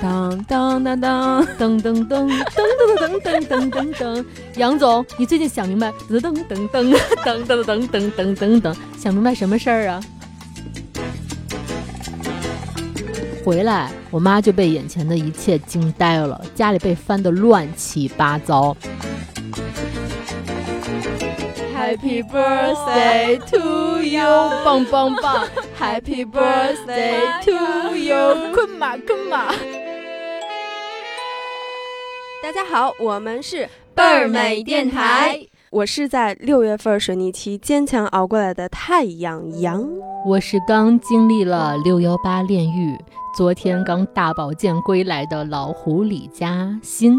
当当当当噔噔噔噔噔噔噔噔噔，杨总，你最近想明白？噔噔噔噔噔噔噔噔噔噔噔，想明白什么事儿啊？回来，我妈就被眼前的一切惊呆了，家里被翻得乱七八糟。Happy birthday to you，棒棒棒！Happy birthday to you，困马困马。大家好，我们是倍儿美电台，我是在六月份水逆期坚强熬过来的太阳羊，我是刚经历了六幺八炼狱，昨天刚大保健归来的老狐李嘉欣。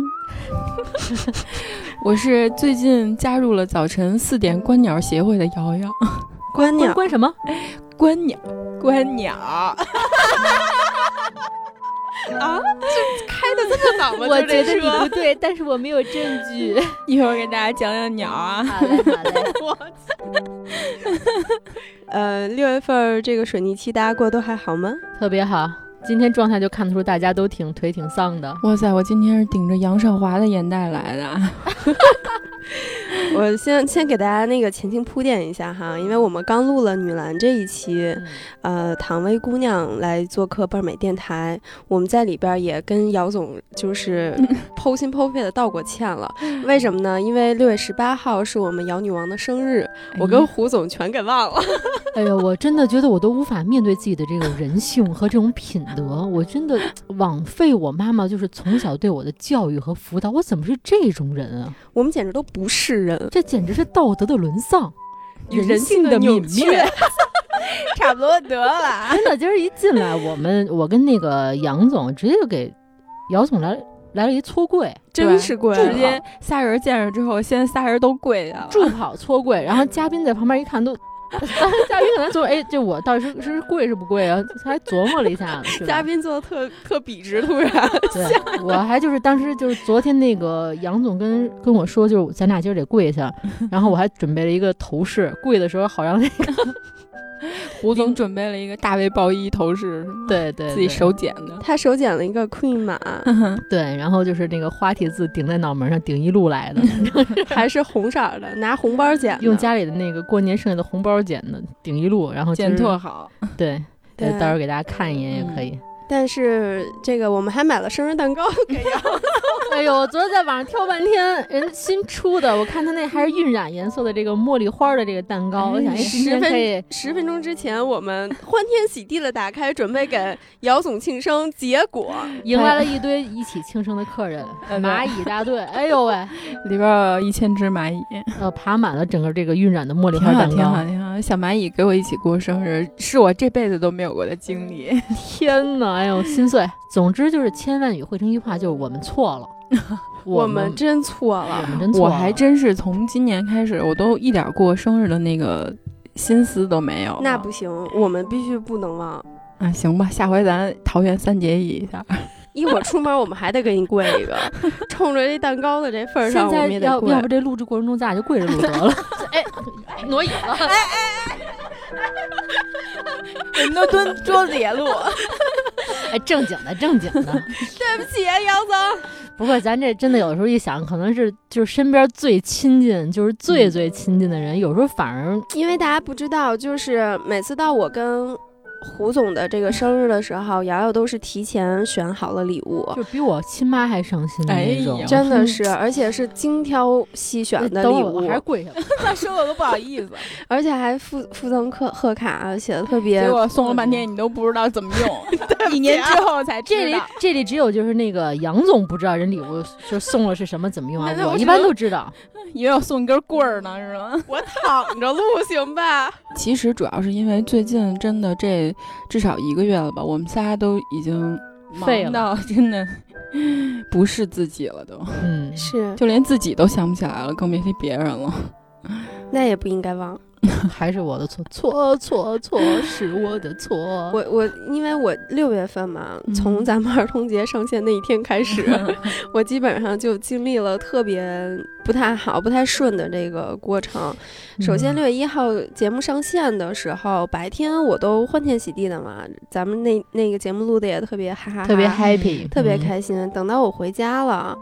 我是最近加入了早晨四点观鸟协会的瑶瑶，观鸟观什么？观鸟，观鸟。啊，这开的这么早吗？我觉得你不对，但是我没有证据。一会儿给大家讲讲鸟啊。好嘞，好嘞。我 呃，六月份这个水逆期，大家过得都还好吗？特别好。今天状态就看得出大家都挺腿挺丧的。哇塞，我今天是顶着杨少华的眼袋来的。我先先给大家那个前情铺垫一下哈，因为我们刚录了女篮这一期，呃，唐薇姑娘来做客倍儿美电台，我们在里边也跟姚总就是 剖心剖肺的道过歉了。为什么呢？因为六月十八号是我们姚女王的生日，我跟胡总全给忘了。哎呦，我真的觉得我都无法面对自己的这种人性和这种品德，我真的 枉费我妈妈就是从小对我的教育和辅导，我怎么是这种人啊？我们简直都不是人。这简直是道德的沦丧，人性的泯灭，差不多得了。真的，今儿一进来，我们我跟那个杨总直接就给姚总来来了一搓跪，真是跪，直接仨人见着之后，先仨人都跪下了，助跑搓跪，然后嘉宾在旁边一看都。嘉宾可能说：“哎，这我到底是是贵是不贵啊？”还琢磨了一下子。嘉宾做的特特笔直，突然。对，我还就是当时就是昨天那个杨总跟跟我说，就是咱俩今儿得跪下，然后我还准备了一个头饰，跪的时候好让那个。胡总准备了一个大卫鲍伊头饰，对对，自己手剪的。他手剪了一个 Queen 马，对，然后就是那个花体字顶在脑门上，顶一路来的，还是红色的，拿红包剪，用家里的那个过年剩下的红包剪的，顶一路，然后剪特好。对，对，到时候给大家看一眼也可以。但是这个我们还买了生日蛋糕给杨总。哎呦，我昨天在网上挑半天，人新出的，我看他那还是晕染颜色的这个茉莉花的这个蛋糕，我想十分十分钟之前我们欢天喜地的打开，准备给姚总庆生，结果迎来了一堆一起庆生的客人，蚂蚁大队。哎呦喂，里边有一千只蚂蚁，呃，爬满了整个这个晕染的茉莉花蛋糕。挺好，挺好，小蚂蚁给我一起过生日，是我这辈子都没有过的经历。天哪！哎呦，心碎。总之就是千万语汇成一句话，就是我们错了，我们真错了，我们真错了。我还真是从今年开始，我都一点过生日的那个心思都没有。那不行，我们必须不能忘啊！行吧，下回咱桃园三结义一下。一会儿出门我们还得给你跪一个，冲着这蛋糕的这份上，我们也得跪。要不这录制过程中咱俩就跪着录得了。哎，挪椅子。哎哎哎！我们都蹲桌子底录。哎，正经的，正经的。对不起，杨总。不过咱这真的有时候一想，可能是就是身边最亲近，就是最最亲近的人，有时候反而因为大家不知道，就是每次到我跟。胡总的这个生日的时候，瑶瑶都是提前选好了礼物，就比我亲妈还上心的那种，真的是，而且是精挑细选的礼物，还是跪下了，他说我都不好意思，而且还附附赠贺贺卡，写的特别，结果送了半天你都不知道怎么用，一年之后才知道。这里这里只有就是那个杨总不知道人礼物就送了是什么怎么用啊，我一般都知道。以为我送一根棍儿呢，是吗？我躺着录行吧？其实主要是因为最近真的这至少一个月了吧，我们仨都已经忙到 真的不是自己了，都嗯是，就连自己都想不起来了，更别提别人了。那也不应该忘。还是我的错，错错错，是我的错。我我因为我六月份嘛，从咱们儿童节上线那一天开始，我基本上就经历了特别不太好、不太顺的这个过程。首先，六月一号节目上线的时候，白天我都欢天喜地的嘛，咱们那那个节目录的也特别哈哈，特别 happy，特别开心。等到我回家了。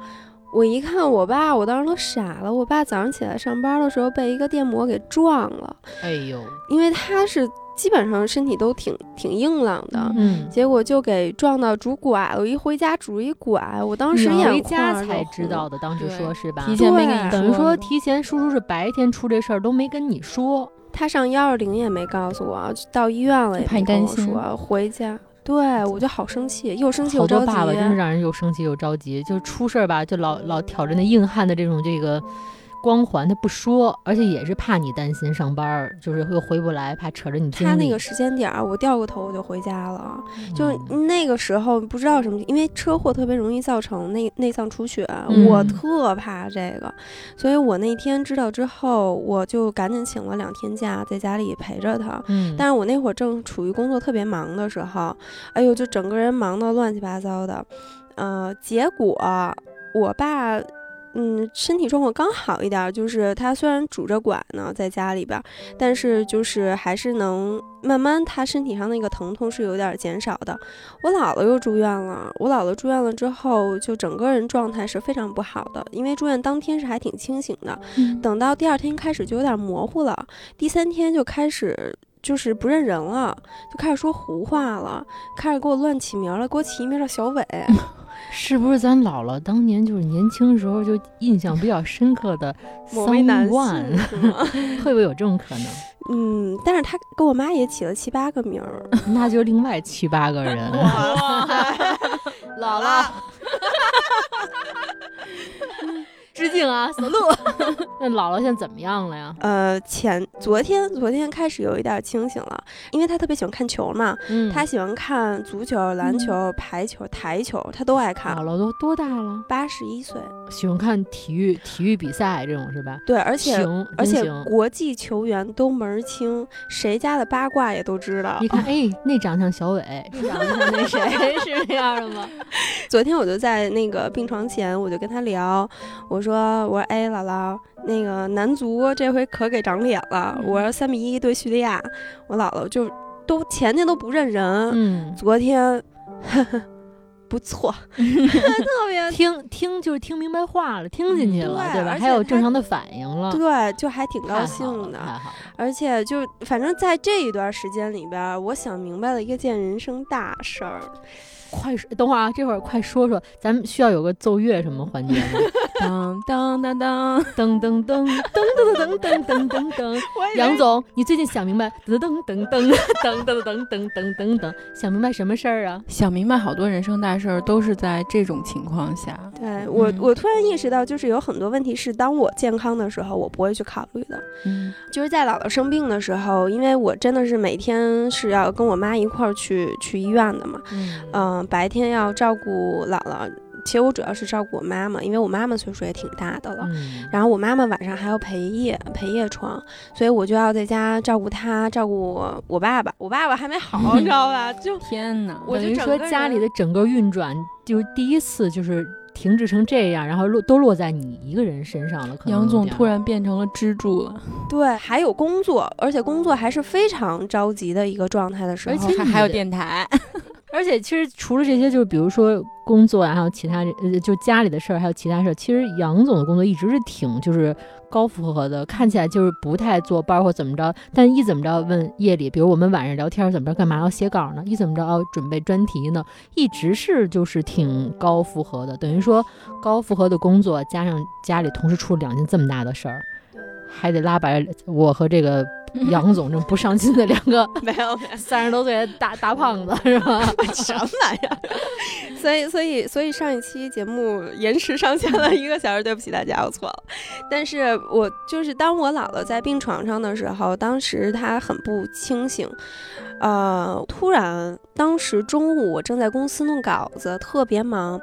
我一看我爸，我当时都傻了。我爸早上起来上班的时候被一个电摩给撞了。哎呦，因为他是基本上身体都挺挺硬朗的，嗯，结果就给撞到拄拐了。我一回家拄一拐，我当时回家才知道的，当时说是吧？提前没跟你说，等于说提前叔叔是白天出这事儿都没跟你说，他上幺二零也没告诉我，到医院了也没跟我说，回家。对，我就好生气，又生气又着急。好多爸爸真是让人又生气又着急，就是出事儿吧，就老老挑着那硬汉的这种这个。光环他不说，而且也是怕你担心上班，就是又回不来，怕扯着你。他那个时间点儿，我掉个头我就回家了，就是那个时候不知道什么，因为车祸特别容易造成内内脏出血，我特怕这个，所以我那天知道之后，我就赶紧请了两天假，在家里陪着他。嗯，但是我那会儿正处于工作特别忙的时候，哎呦，就整个人忙得乱七八糟的，呃，结果我爸。嗯，身体状况刚好一点，就是他虽然拄着拐呢，在家里边，但是就是还是能慢慢，他身体上那个疼痛是有点减少的。我姥姥又住院了，我姥姥住院了之后，就整个人状态是非常不好的，因为住院当天是还挺清醒的，等到第二天开始就有点模糊了，第三天就开始就是不认人了，就开始说胡话了，开始给我乱起名了，给我起一名叫小伟。是不是咱姥姥当年就是年轻时候就印象比较深刻的 某位男性？会不会有这种可能？嗯，但是他给我妈也起了七八个名儿，那就另外七八个人。姥姥。致敬啊，小鹿。那姥姥现在怎么样了呀？呃，前昨天昨天开始有一点清醒了，因为她特别喜欢看球嘛。嗯。他喜欢看足球、篮球、排球、台球，她都爱看。姥姥都多大了？八十一岁。喜欢看体育体育比赛这种是吧？对，而且而且国际球员都门儿清，谁家的八卦也都知道。你看，哎，那长相小伟，这长相那谁是那样的吗？昨天我就在那个病床前，我就跟他聊，我。说，我说，哎，姥姥，那个男足这回可给长脸了。我说三比一对叙利亚，我姥姥就都前天都不认人，嗯，昨天 不错，特别听听就是听明白话了，听进去了，对吧？还有正常的反应了，对，就还挺高兴的，而且就反正在这一段时间里边，我想明白了一件人生大事儿。快说，等会儿啊，这会儿快说说，咱们需要有个奏乐什么环节吗？当当当当噔噔噔噔噔噔噔噔噔噔。杨总，你最近想明白？噔噔噔噔噔噔噔噔噔噔噔，想明白什么事儿啊？想明白好多人生大事儿都是在这种情况下。对我，我突然意识到，就是有很多问题是当我健康的时候，我不会去考虑的。嗯，就是在姥姥生病的时候，因为我真的是每天是要跟我妈一块儿去去医院的嘛。嗯。白天要照顾姥姥，其实我主要是照顾我妈妈，因为我妈妈岁数也挺大的了。然后我妈妈晚上还要陪夜陪夜床，所以我就要在家照顾她，照顾我我爸爸。我爸爸还没好，你知道吧？就 天哪！我就说家里的整个运转，就第一次就是停滞成这样，然后落都落在你一个人身上了。可杨总突然变成了支柱了。对，还有工作，而且工作还是非常着急的一个状态的时候，而且还有电台。而且其实除了这些，就是比如说工作啊，还有其他呃，就家里的事儿，还有其他事儿。其实杨总的工作一直是挺就是高负荷的，看起来就是不太坐班或怎么着。但一怎么着问夜里，比如我们晚上聊天怎么着，干嘛要写稿呢？一怎么着要准备专题呢？一直是就是挺高负荷的，等于说高负荷的工作加上家里同时出了两件这么大的事儿，还得拉白我和这个。杨总这不上进的两个没有 三十多岁的大大胖子是吧？什么玩意儿？所以所以所以上一期节目延迟上线了一个小时，对不起大家，我错了。但是我就是当我姥姥在病床上的时候，当时她很不清醒，呃，突然当时中午我正在公司弄稿子，特别忙。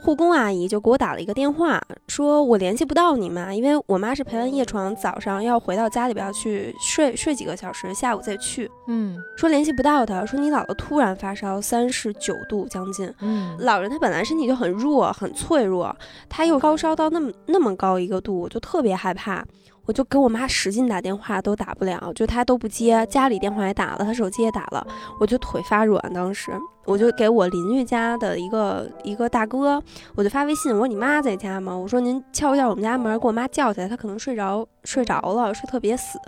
护工阿姨就给我打了一个电话，说我联系不到你妈，因为我妈是陪完夜床，早上要回到家里边去睡睡几个小时，下午再去。嗯说联系不到她，说你姥姥突然发烧三十九度将近，嗯老人她本来身体就很弱很脆弱，她又高烧到那么那么高一个度，我就特别害怕。我就给我妈使劲打电话都打不了，就她都不接，家里电话也打了，她手机也打了，我就腿发软。当时我就给我邻居家的一个一个大哥，我就发微信，我说你妈在家吗？我说您敲一下我们家门，给我妈叫起来，她可能睡着睡着了，睡特别死。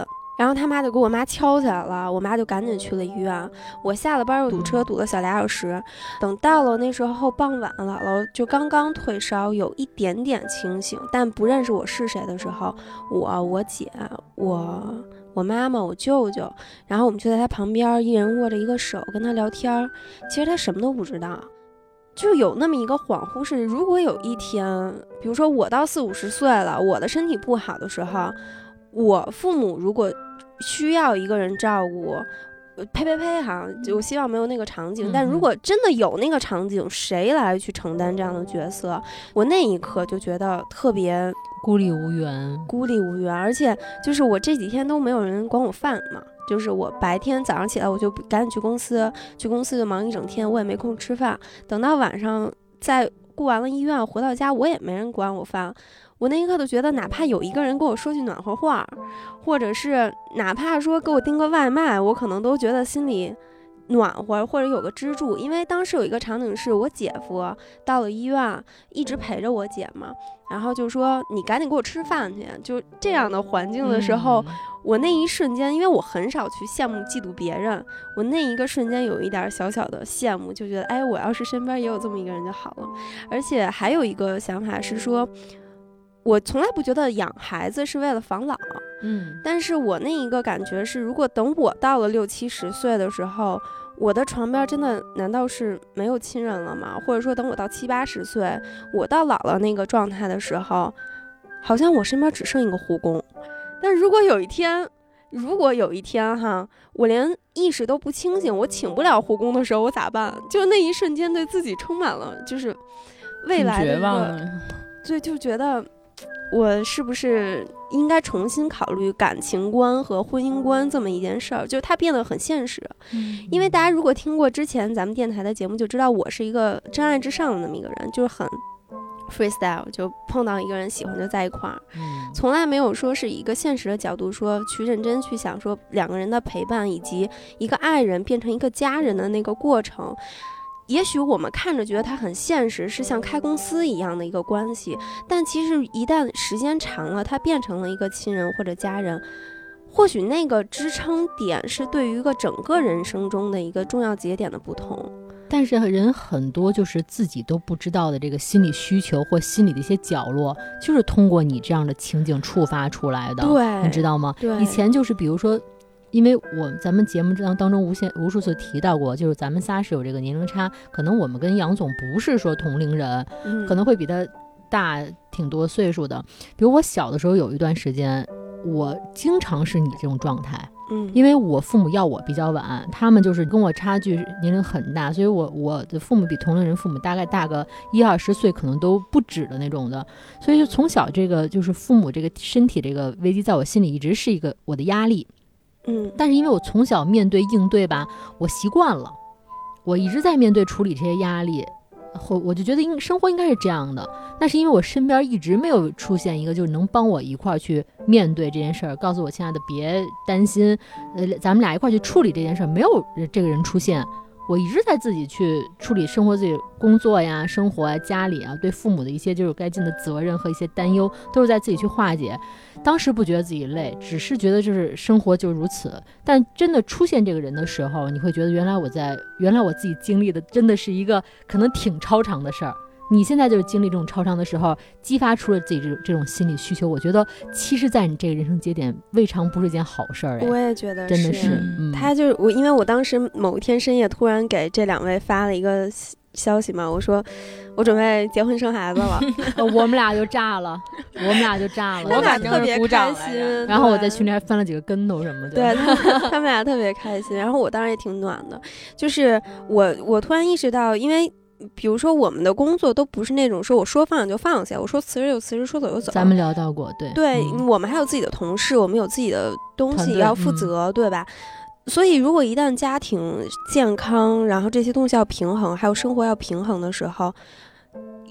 然后他妈就给我妈敲起来了，我妈就赶紧去了医院。我下了班又堵车，堵了小俩小时。等到了那时候傍晚，姥姥就刚刚退烧，有一点点清醒，但不认识我是谁的时候，我、我姐、我、我妈妈、我舅舅，然后我们就在她旁边，一人握着一个手跟她聊天儿。其实她什么都不知道，就有那么一个恍惚是，如果有一天，比如说我到四五十岁了，我的身体不好的时候，我父母如果需要一个人照顾。呃呸呸呸！哈，就我希望没有那个场景。但如果真的有那个场景，谁来去承担这样的角色？我那一刻就觉得特别孤立无援。孤立无援，而且就是我这几天都没有人管我饭嘛。就是我白天早上起来我就赶紧去公司，去公司就忙一整天，我也没空吃饭。等到晚上再顾完了医院回到家，我也没人管我饭。我那一刻都觉得，哪怕有一个人跟我说句暖和话，或者是哪怕说给我订个外卖，我可能都觉得心里暖和，或者有个支柱。因为当时有一个场景是我姐夫到了医院，一直陪着我姐嘛，然后就说你赶紧给我吃饭去。就这样的环境的时候，嗯我那一瞬间，因为我很少去羡慕、嫉妒别人，我那一个瞬间有一点小小的羡慕，就觉得，哎，我要是身边也有这么一个人就好了。而且还有一个想法是说，我从来不觉得养孩子是为了防老，嗯但是我那一个感觉是，如果等我到了六七十岁的时候，我的床边真的难道是没有亲人了吗？或者说，等我到七八十岁，我到姥姥那个状态的时候，好像我身边只剩一个护工。但如果有一天，如果有一天哈，我连意识都不清醒，我请不了护工的时候，我咋办？就那一瞬间，对自己充满了就是未来一个望的。对，就觉得我是不是应该重新考虑感情观和婚姻观这么一件事儿？就是它变得很现实。因为大家如果听过之前咱们电台的节目，就知道我是一个真爱至上的那么一个人，就是很 freestyle，就碰到一个人喜欢就在一块儿，嗯从来没有说是以一个现实的角度说去认真去想说两个人的陪伴以及一个爱人变成一个家人的那个过程。也许我们看着觉得它很现实，是像开公司一样的一个关系，但其实一旦时间长了，它变成了一个亲人或者家人，或许那个支撑点是对于一个整个人生中的一个重要节点的不同。但是人很多就是自己都不知道的这个心理需求或心理的一些角落，就是通过你这样的情景触发出来的，对，你知道吗？对以前就是比如说。因为我咱们节目当当中无限无数次提到过，就是咱们仨是有这个年龄差，可能我们跟杨总不是说同龄人，嗯可能会比他大挺多岁数的。比如我小的时候有一段时间，我经常是你这种状态，嗯，因为我父母要我比较晚，他们就是跟我差距年龄很大，所以我我的父母比同龄人父母大概大个一二十岁，可能都不止的那种的。所以就从小这个就是父母这个身体这个危机，在我心里一直是一个我的压力。嗯，但是因为我从小面对应对吧，我习惯了，我一直在面对处理这些压力，或我就觉得应生活应该是这样的。那是因为我身边一直没有出现一个就是能帮我一块儿去面对这件事儿，告诉我亲爱的别担心，呃，咱们俩一块儿去处理这件事儿，没有这个人出现。我一直在自己去处理生活、自己工作呀、生活啊、家里啊，对父母的一些就是该尽的责任和一些担忧，都是在自己去化解。当时不觉得自己累，只是觉得就是生活就如此。但真的出现这个人的时候，你会觉得原来我在原来我自己经历的真的是一个可能挺超常的事儿。你现在就是经历这种超常的时候，激发出了自己这种这种心理需求。我觉得其实，在你这个人生节点，未尝不是一件好事儿。我哎，也觉得真的是。嗯，他就是我，因为我当时某一天深夜突然给这两位发了一个消息嘛，我说我准备结婚生孩子了，呃 我们俩就炸了，我们俩就炸了。我们俩我反正是特别鼓掌开心。然后我在群里还翻了几个跟头什么的。对他们，他们俩特别开心，然后我当时也挺暖的。就是我，我突然意识到，因为比如说我们的工作都不是那种说我说放下就放下，我说辞职就辞职，说走就走。咱们聊到过，对对，嗯我们还有自己的同事，我们有自己的东西要负嗯责，对吧？所以，如果一旦家庭健康，然后这些东西要平衡，还有生活要平衡的时候，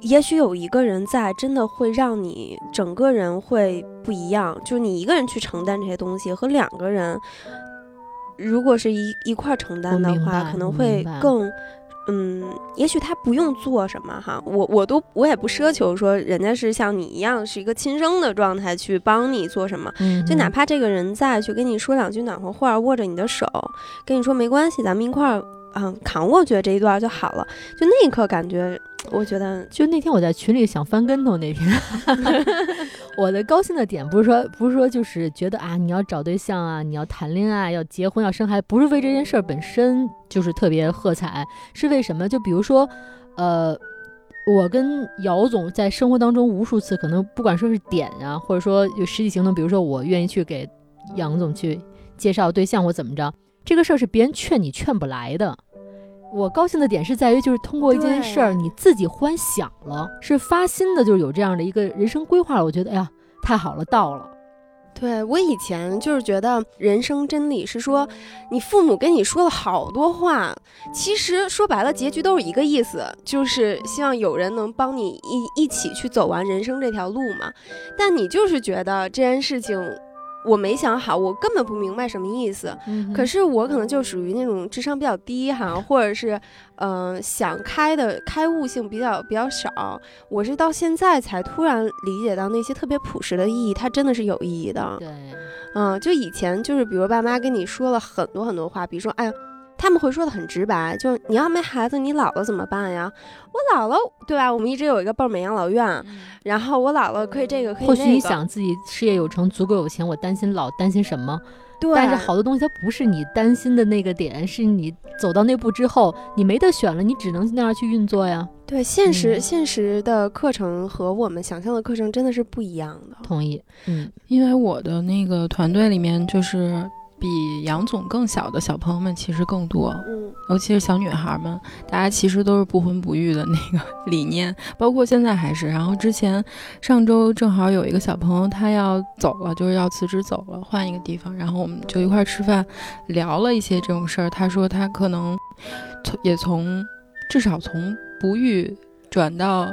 也许有一个人在，真的会让你整个人会不一样。就是你一个人去承担这些东西，和两个人，如果是一一块儿承担的话，可能会更。嗯，也许他不用做什么哈，我我都我也不奢求说人家是像你一样是一个亲生的状态去帮你做什么，嗯，就哪怕这个人在，去跟你说两句暖和话，握着你的手，跟你说没关系，咱们一块儿嗯扛过去这一段就好了。就那一刻感觉，我觉得就那天我在群里想翻跟头那天，我的高兴的点不是说不是说就是觉得啊你要找对象啊，你要谈恋爱，要结婚，要生孩子，不是为这件事儿本身就是特别喝彩，是为什么？就比如说，呃。我跟姚总在生活当中无数次，可能不管说是点啊，或者说有实际行动，比如说我愿意去给杨总去介绍对象或怎么着，这个事儿是别人劝你劝不来的。我高兴的点是在于，就是通过一件事儿，你自己忽然想了，是发心的，就是有这样的一个人生规划了。我觉得，哎呀，太好了，到了。对我以前就是觉得人生真理是说，你父母跟你说了好多话，其实说白了结局都是一个意思，就是希望有人能帮你一一起去走完人生这条路嘛。但你就是觉得这件事情我没想好，我根本不明白什么意思。嗯可是我可能就属于那种智商比较低哈，或者是，嗯、想开的开悟性比较比较少。我是到现在才突然理解到那些特别朴实的意义，它真的是有意义的。对，嗯，就以前就是，比如爸妈跟你说了很多很多话，比如说，哎呀，他们会说的很直白，就是你要没孩子，你老了怎么办呀？我老了，对吧？我们一直有一个倍儿美养老院，然后我老了可以这个可以或许你想自己事业有成，足够有钱，我担心老，担心什么？对，但是好多东西它不是你担心的那个点，是你走到那步之后，你没得选了，你只能那样去运作呀。对现实、嗯现实的课程和我们想象的课程真的是不一样的。同意，嗯，因为我的那个团队里面，就是比杨总更小的小朋友们其实更多，嗯尤其是小女孩们，大家其实都是不婚不育的那个 理念，包括现在还是。然后之前上周正好有一个小朋友他要走了，就是要辞职走了，换一个地方，然后我们就一块儿吃饭，聊了一些这种事儿。他说他可能从也从至少从不育转到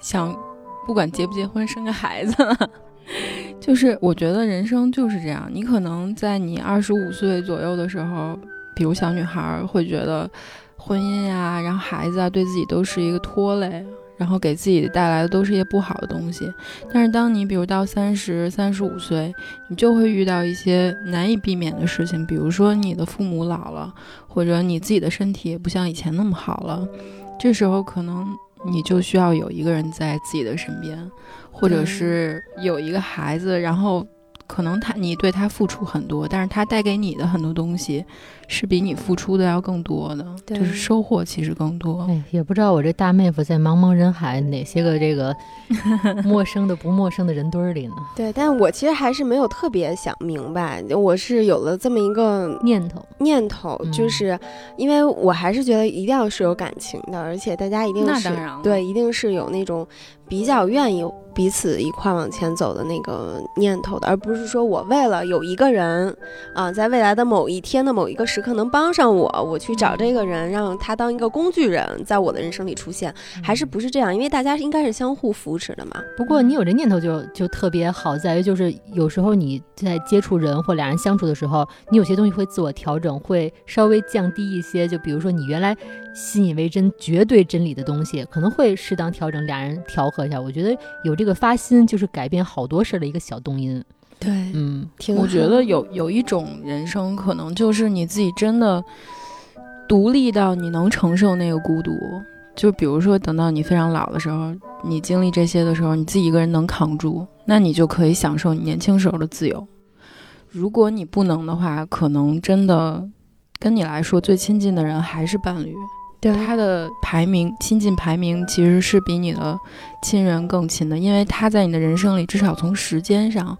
想不管结不结婚生个孩子了。就是我觉得人生就是这样，你可能在你二十五岁左右的时候，比如小女孩会觉得婚姻呀、然后孩子啊，对自己都是一个拖累，然后给自己带来的都是一些不好的东西。但是当你比如到三十三十五岁，你就会遇到一些难以避免的事情，比如说你的父母老了，或者你自己的身体也不像以前那么好了，这时候可能你就需要有一个人在自己的身边，或者是有一个孩子，然后可能他你对他付出很多，但是他带给你的很多东西是比你付出的要更多的，对就是收获其实更多。哎，也不知道我这大妹夫在茫茫人海哪些个这个 陌生的不陌生的人堆儿里呢？对，但我其实还是没有特别想明白，我是有了这么一个念头，念头，嗯就是因为我还是觉得一定要是有感情的，而且大家一定是对，一定是有那种比较愿意彼此一块往前走的那个念头的，而不是说我为了有一个人啊，在未来的某一天的某一个时刻能帮上我，我去找这个人，让他当一个工具人，在我的人生里出现，还是不是这样？因为大家应该是相互扶持的嘛。不过你有这念头就就特别好，在于就是有时候你在接触人或俩人相处的时候，你有些东西会自我调整，会稍微降低一些。就比如说你原来信以为真、绝对真理的东西，可能会适当调整，俩人调和一下。我觉得有这个发心，就是改变好多事儿的一个小动因。对，嗯，挺我觉得有有一种人生，可能就是你自己真的独立到你能承受那个孤独。就比如说，等到你非常老的时候，你经历这些的时候，你自己一个人能扛住，那你就可以享受你年轻时候的自由。如果你不能的话，可能真的跟你来说最亲近的人还是伴侣，对他的排名亲近排名其实是比你的亲人更亲的，因为他在你的人生里至少从时间上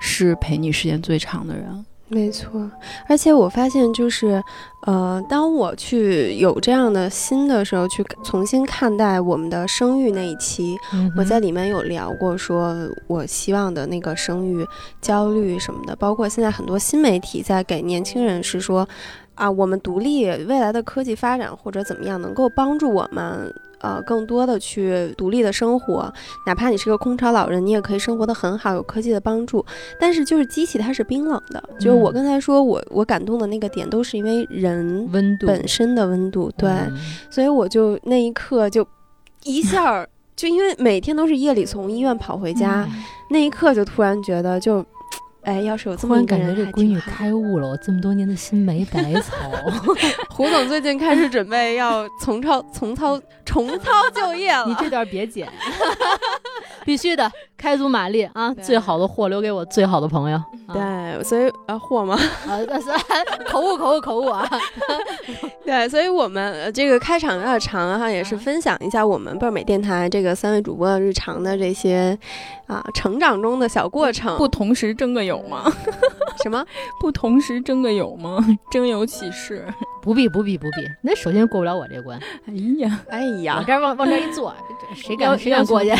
是陪你时间最长的人。没错，而且我发现就是，呃，当我去有这样的心的时候，去重新看待我们的生育那一期，我在里面有聊过，说我希望的那个生育焦虑什么的，包括现在很多新媒体在给年轻人是说，啊，我们独立，未来的科技发展或者怎么样能够帮助我们。呃，更多的去独立的生活，哪怕你是个空巢老人，你也可以生活的很好，有科技的帮助。但是就是机器它是冰冷的，就是我刚才说我我感动的那个点，都是因为人温度本身的温度，对，所以我就那一刻就一下就因为每天都是夜里从医院跑回家，那一刻就突然觉得就。哎，要是有这么一个人，感觉这闺女开悟了，我这么多年的心没白操。胡总最近开始准备要重操重操重操旧业了，你这段别剪，必须的，开足马力啊！最好的货留给我最好的朋友。对，所以啊，货吗？啊，口误，口误，口误啊！对，所以我们这个开场有点长哈，也是分享一下我们倍儿美电台这个三位主播的日常的这些啊成长中的小过程，不同时争个有吗？什么？不同时争个有吗？征友启事？不必，不必，不必。那首先过不了我这关。哎呀，哎呀，往这往往这一坐，谁敢谁敢过去？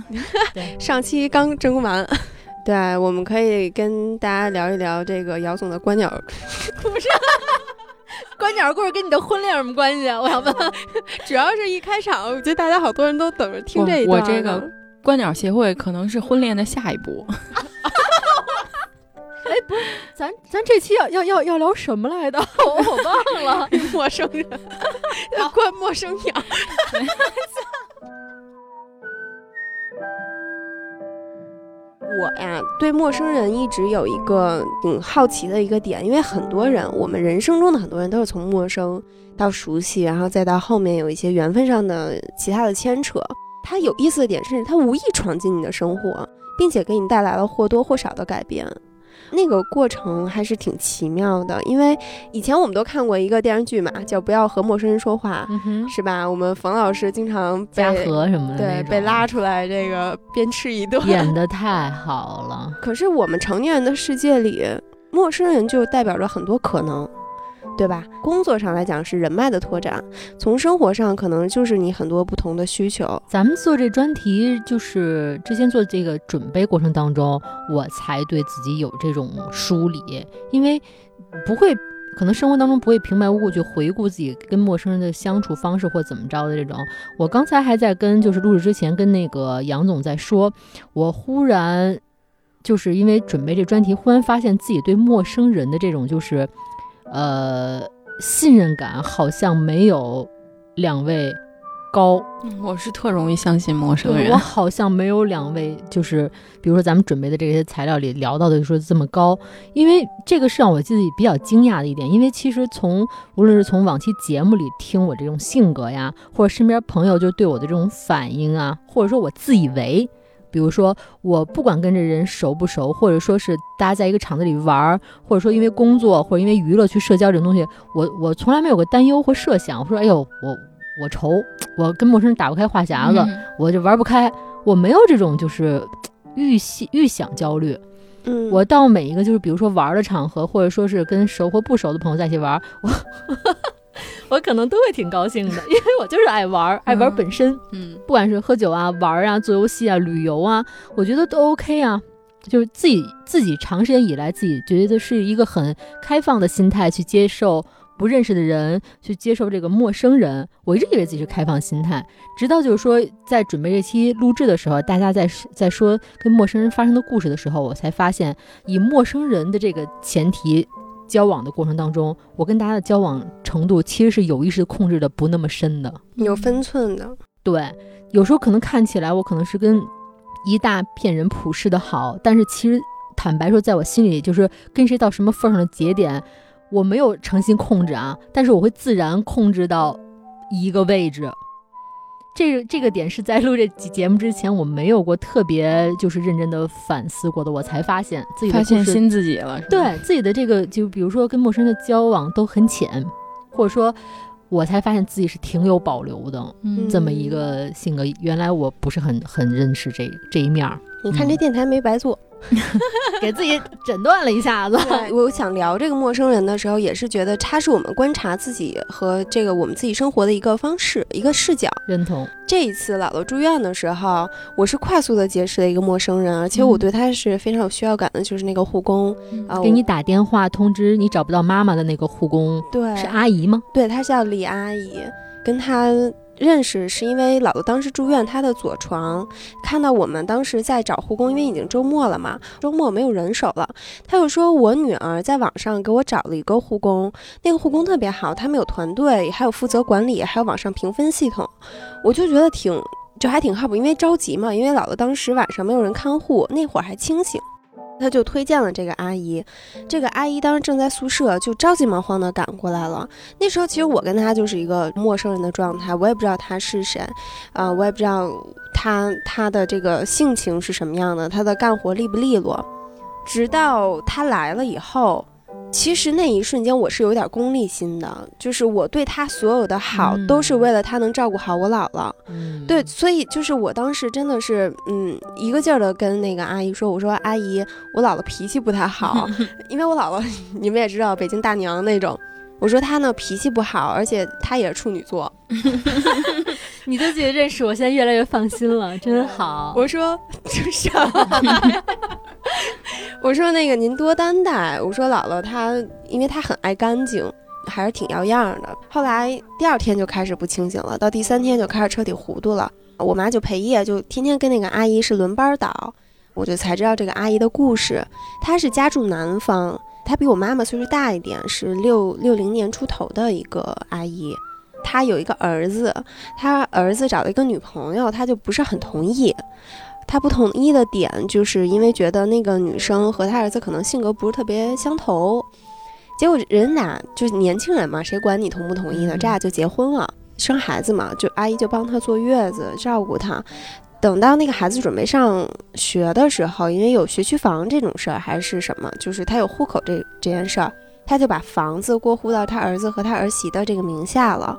对，上期刚争完。对，我们可以跟大家聊一聊这个姚总的观鸟故事。观鸟故事跟你的婚恋有什么关系啊？我想问，主要是一开场，我觉得大家好多人都等着听这一段。我这个观鸟协会可能是婚恋的下一步。哎，不是，咱咱这期要要要要聊什么来的？我我忘了。陌生人，要观陌生鸟。我呀，对陌生人一直有一个挺好奇的一个点，因为很多人，我们人生中的很多人都是从陌生到熟悉，然后再到后面有一些缘分上的其他的牵扯。他有意思的点是，他无意闯进你的生活，并且给你带来了或多或少的改变。那个过程还是挺奇妙的，因为以前我们都看过一个电视剧嘛，叫《不要和陌生人说话》，是吧？我们冯老师经常嘉禾什么的，对，被拉出来这个鞭笞一顿，演的太好了。可是我们成年人的世界里，陌生人就代表着很多可能。对吧？工作上来讲是人脉的拓展，从生活上可能就是你很多不同的需求。咱们做这专题，就是之前做这个准备过程当中，我才对自己有这种梳理，因为不会，可能生活当中不会平白无故去回顾自己跟陌生人的相处方式或怎么着的这种。我刚才还在跟就是录制之前跟那个杨总在说，我忽然就是因为准备这专题，忽然发现自己对陌生人的这种就是。呃，信任感好像没有两位高。我是特容易相信陌生人。我好像没有两位，就是比如说咱们准备的这些材料里聊到的，说这么高。因为这个是让我自己比较惊讶的一点。因为其实从无论是从往期节目里听我这种性格呀，或者身边朋友就对我的这种反应啊，或者说我自以为。比如说，我不管跟这人熟不熟，或者说是大家在一个场子里玩儿，或者说因为工作或者因为娱乐去社交这种东西，我我从来没有过担忧或设想。我说，哎呦，我我愁，我跟陌生人打不开话匣子，我就玩不开，我没有这种就是预想预想焦虑。嗯，我到每一个就是比如说玩的场合，或者说是跟熟或不熟的朋友在一起玩，我。我可能都会挺高兴的，因为我就是爱玩，爱玩本身，嗯，不管是喝酒啊、玩啊、做游戏啊、旅游啊，我觉得都 OK 啊。就是自己自己长时间以来，自己觉得是一个很开放的心态去接受不认识的人，去接受这个陌生人。我一直以为自己是开放心态，直到就是说在准备这期录制的时候，大家在在说跟陌生人发生的故事的时候，我才发现以陌生人的这个前提。交往的过程当中，我跟大家的交往程度其实是有意识控制的不那么深的，有分寸的。对，有时候可能看起来我可能是跟一大片人普世的好，但是其实坦白说，在我心里就是跟谁到什么份上的节点，我没有诚心控制啊，但是我会自然控制到一个位置。这这个点是在录这节目之前，我没有过特别就是认真的反思过的，我才发现自己发现新自己了，对自己的这个就比如说跟陌生人的交往都很浅，或者说，我才发现自己是挺有保留的嗯这么一个性格，原来我不是很很认识这这一面儿。你看这电台没白做。给自己诊断了一下子。对，我想聊这个陌生人的时候，也是觉得他是我们观察自己和这个我们自己生活的一个方式，一个视角。认同。这一次姥姥住院的时候，我是快速的结识了一个陌生人，而且我对他是非常有需要感的，就是那个护工啊，给你打电话通知你找不到妈妈的那个护工，对，是阿姨吗？对，她叫李阿姨，跟她。认识是因为姥姥当时住院，她的左床看到我们当时在找护工，因为已经周末了嘛，周末没有人手了，他又说我女儿在网上给我找了一个护工，那个护工特别好，他们有团队，还有负责管理，还有网上评分系统，我就觉得挺就还挺靠谱，因为着急嘛，因为姥姥当时晚上没有人看护，那会儿还清醒。他就推荐了这个阿姨，这个阿姨当时正在宿舍，就着急忙慌的赶过来了。那时候其实我跟她就是一个陌生人的状态，我也不知道她是谁，啊，我也不知道她她的这个性情是什么样的，她的干活利不利落。直到她来了以后。其实那一瞬间我是有点功利心的，就是我对他所有的好都是为了他能照顾好我姥姥。嗯，对，所以就是我当时真的是，嗯，一个劲儿的跟那个阿姨说，我说阿姨，我姥姥脾气不太好，因为我姥姥 你们也知道，北京大娘那种。我说她呢脾气不好，而且她也是处女座。你对自己的认识，我现在越来越放心了，真好。我说这啥？我说那个您多担待。我说姥姥她，因为她很爱干净，还是挺要样的。后来第二天就开始不清醒了，到第三天就开始彻底糊涂了。我妈就陪夜，就天天跟那个阿姨是轮班倒。我就才知道这个阿姨的故事，她是家住南方。她比我妈妈岁数大一点，是六六零年出头的一个阿姨。她有一个儿子，他儿子找了一个女朋友，他就不是很同意。他不同意的点，就是因为觉得那个女生和他儿子可能性格不是特别相投。结果人俩就是年轻人嘛，谁管你同不同意呢？这俩就结婚了，生孩子嘛，就阿姨就帮他坐月子，照顾他。等到那个孩子准备上学的时候，因为有学区房这种事儿，还是什么，就是他有户口这这件事儿，他就把房子过户到他儿子和他儿媳的这个名下了，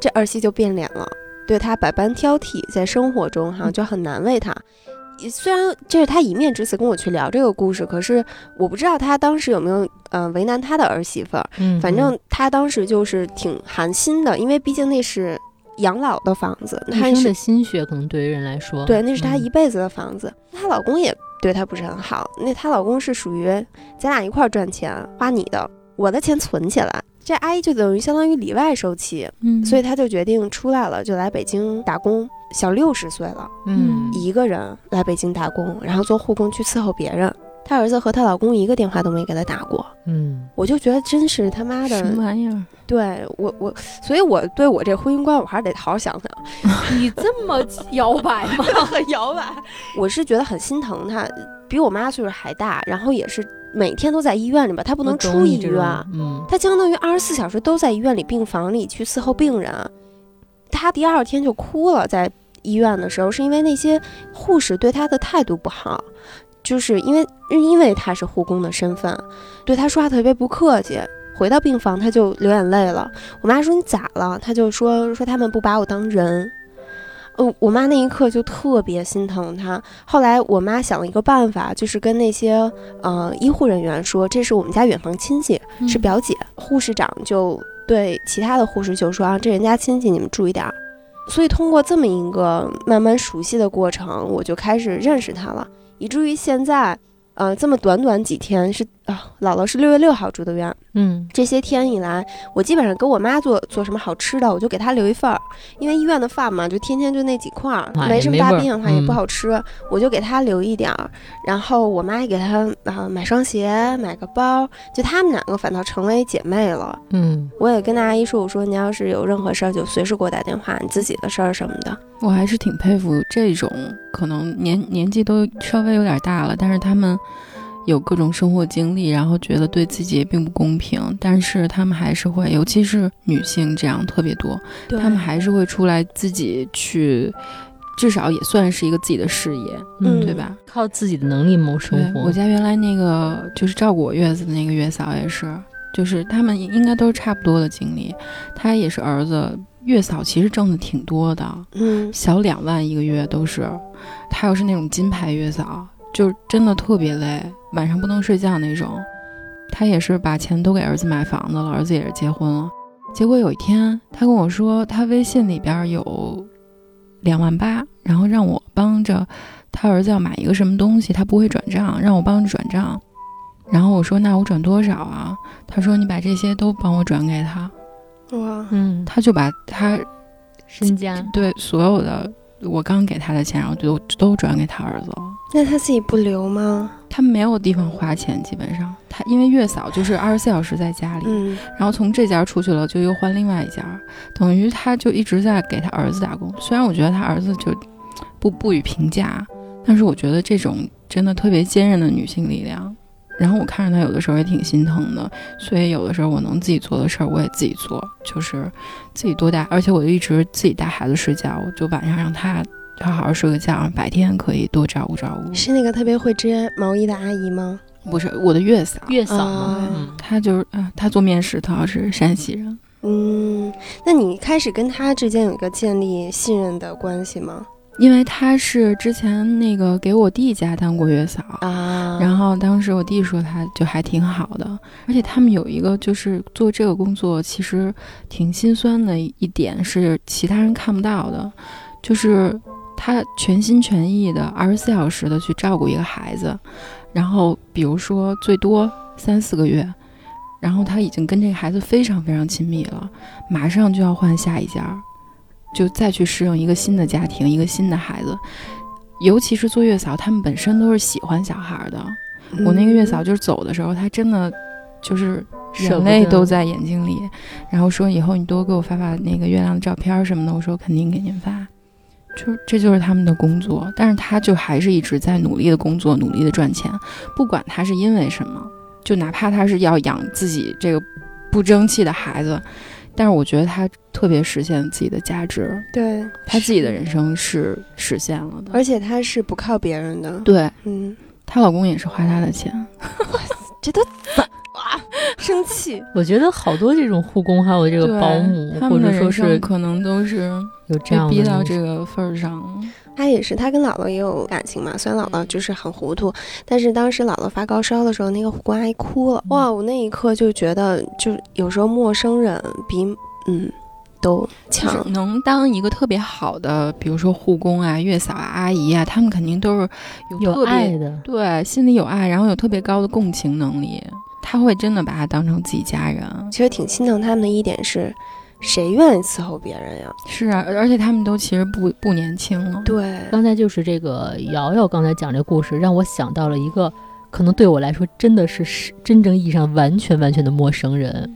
这儿媳就变脸了，对他百般挑剔，在生活中哈就很难为他。虽然这是他一面之词跟我去聊这个故事，可是我不知道他当时有没有嗯为难他的儿媳妇儿。嗯，反正他当时就是挺寒心的，因为毕竟那是。养老的房子，一生的心血可能对于人来说，对，那是她一辈子的房子。她老公也对她不是很好，那她老公是属于咱俩一块赚钱花你的，我的钱存起来。这阿姨就等于相当于里外受气，嗯，所以她就决定出来了，就来北京打工。小六十岁了，嗯，一个人来北京打工，然后做护工去伺候别人。她儿子和她老公一个电话都没给她打过，嗯，我就觉得真是他妈的什么玩意儿。对我我，所以我对我这婚姻观，我还是得好好想想。你这么摇摆吗？很摇摆。我是觉得很心疼她，比我妈岁数还大，然后也是每天都在医院里吧，他不能出医院，嗯，他相当于二十四小时都在医院里病房里去伺候病人。他第二天就哭了，在医院的时候，是因为那些护士对他的态度不好。就是因为因为他是护工的身份，对他说话特别不客气。回到病房他就流眼泪了。我妈说你咋了？他就说说他们不把我当人。呃，我妈那一刻就特别心疼他。后来我妈想了一个办法，就是跟那些呃医护人员说，这是我们家远房亲戚，是表姐。护士长就对其他的护士就说啊，这人家亲戚你们注意点儿。所以通过这么一个慢慢熟悉的过程，我就开始认识他了。以至于现在，呃，这么短短几天是啊，姥姥是六月六号住的院。嗯，这些天以来，我基本上给我妈做做什么好吃的，我就给她留一份儿，因为医院的饭嘛，就天天就那几块儿，没什么大病的话，也不好吃，我就给她留一点儿。然后我妈也给她啊买双鞋，买个包，就她们两个反倒成为姐妹了。嗯，我也跟那阿姨说，我说你要是有任何事儿，就随时给我打电话，你自己的事儿什么的。我还是挺佩服这种可能年年纪都稍微有点大了，但是他们。有各种生活经历，然后觉得对自己也并不公平，但是他们还是会，尤其是女性这样特别多，他们还是会出来自己去，至少也算是一个自己的事业，嗯，对吧？靠自己的能力谋生活。我家原来那个就是照顾我月子的那个月嫂也是，就是他们应该都是差不多的经历，她也是儿子，月嫂其实挣的挺多的，嗯，小两万一个月都是，她又是那种金牌月嫂。就真的特别累，晚上不能睡觉那种。他也是把钱都给儿子买房子了，儿子也是结婚了。结果有一天，他跟我说他微信里边有两万八，然后让我帮着他儿子要买一个什么东西，他不会转账，让我帮着转账。然后我说那我转多少啊？他说你把这些都帮我转给他。哇，嗯，他就把他身家对所有的我刚给他的钱，然后就都转给他儿子了。那他自己不留吗？他没有地方花钱，基本上他因为月嫂就是二十四小时在家里，嗯，然后从这家出去了就又换另外一家，等于他就一直在给他儿子打工。虽然我觉得他儿子就不不予评价，但是我觉得这种真的特别坚韧的女性力量。然后我看着他有的时候也挺心疼的，所以有的时候我能自己做的事儿我也自己做，就是自己多带，而且我就一直自己带孩子睡觉，我就晚上让他好好睡个觉，白天可以多照顾照顾。是那个特别会织毛衣的阿姨吗？不是我的月嫂，月嫂嘛啊，嗯她就是啊，她做面食，她是山西人。嗯，那你开始跟他之间有一个建立信任的关系吗？因为她是之前那个给我弟家当过月嫂，啊然后当时我弟说她就还挺好的，而且他们有一个就是做这个工作其实挺心酸的一点是其他人看不到的，就是她全心全意的二十四小时的去照顾一个孩子，然后比如说最多三四个月，然后他已经跟这个孩子非常非常亲密了，马上就要换下一家，就再去适应一个新的家庭，一个新的孩子。尤其是做月嫂，他们本身都是喜欢小孩的。我那个月嫂就是走的时候，她真的就是眼泪都在眼睛里，然后说以后你多给我发发那个月亮的照片什么的。我说肯定给您发，就是这就是他们的工作。但是他就还是一直在努力的工作，努力的赚钱，不管他是因为什么，就哪怕他是要养自己这个不争气的孩子，但是我觉得他特别实现自己的价值，对他自己的人生是实现了的。而且他是不靠别人的。对嗯，她老公也是花她的钱，这都怎啊？生气。我觉得好多这种护工还有这个保姆，或者说是可能都是有这被逼样的那种到这个份儿上了。他也是，他跟姥姥也有感情嘛。虽然姥姥就是很糊涂，但是当时姥姥发高烧的时候，那个护工阿姨哭了。哇，我那一刻就觉得，就有时候陌生人比嗯都就是强。能当一个特别好的，比如说护工啊、月嫂啊、阿姨啊，他们肯定都是有有特别爱的，对心里有爱，然后有特别高的共情能力，他会真的把他当成自己家人。其实挺心疼他们的一点是，谁愿意伺候别人呀？是啊，而且他们都其实不不年轻了。对，刚才就是这个瑶瑶刚才讲这故事，让我想到了一个可能对我来说真的是是真正意义上完全完全的陌生人，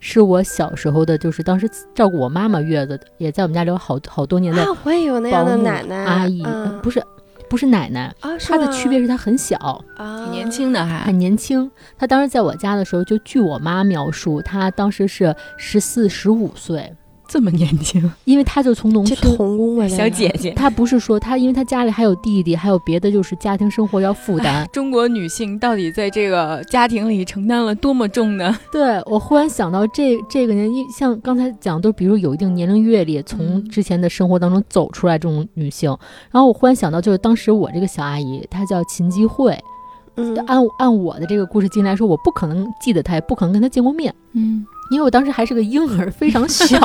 是我小时候的，就是当时照顾我妈妈月子，也在我们家留好好多年的啊，我也有那样保姆的奶奶阿姨，不是不是奶奶，啊，她的区别是她很小，啊，挺年轻的还。很年轻。她当时在我家的时候，就据我妈描述，她当时是十四十五岁，这么年轻，因为她就从农村。童工啊，小姐姐。她不是说她，因为她家里还有弟弟，还有别的就是家庭生活要负担。中国女性到底在这个家庭里承担了多么重呢？对我忽然想到这这个人，因像刚才讲，都比如有一定年龄阅历，从嗯之前的生活当中走出来这种女性。然后我忽然想到，就是当时我这个小阿姨，她叫秦基慧。嗯按按我的这个故事经历来说，我不可能记得她，也不可能跟她见过面，嗯，因为我当时还是个婴儿，非常小。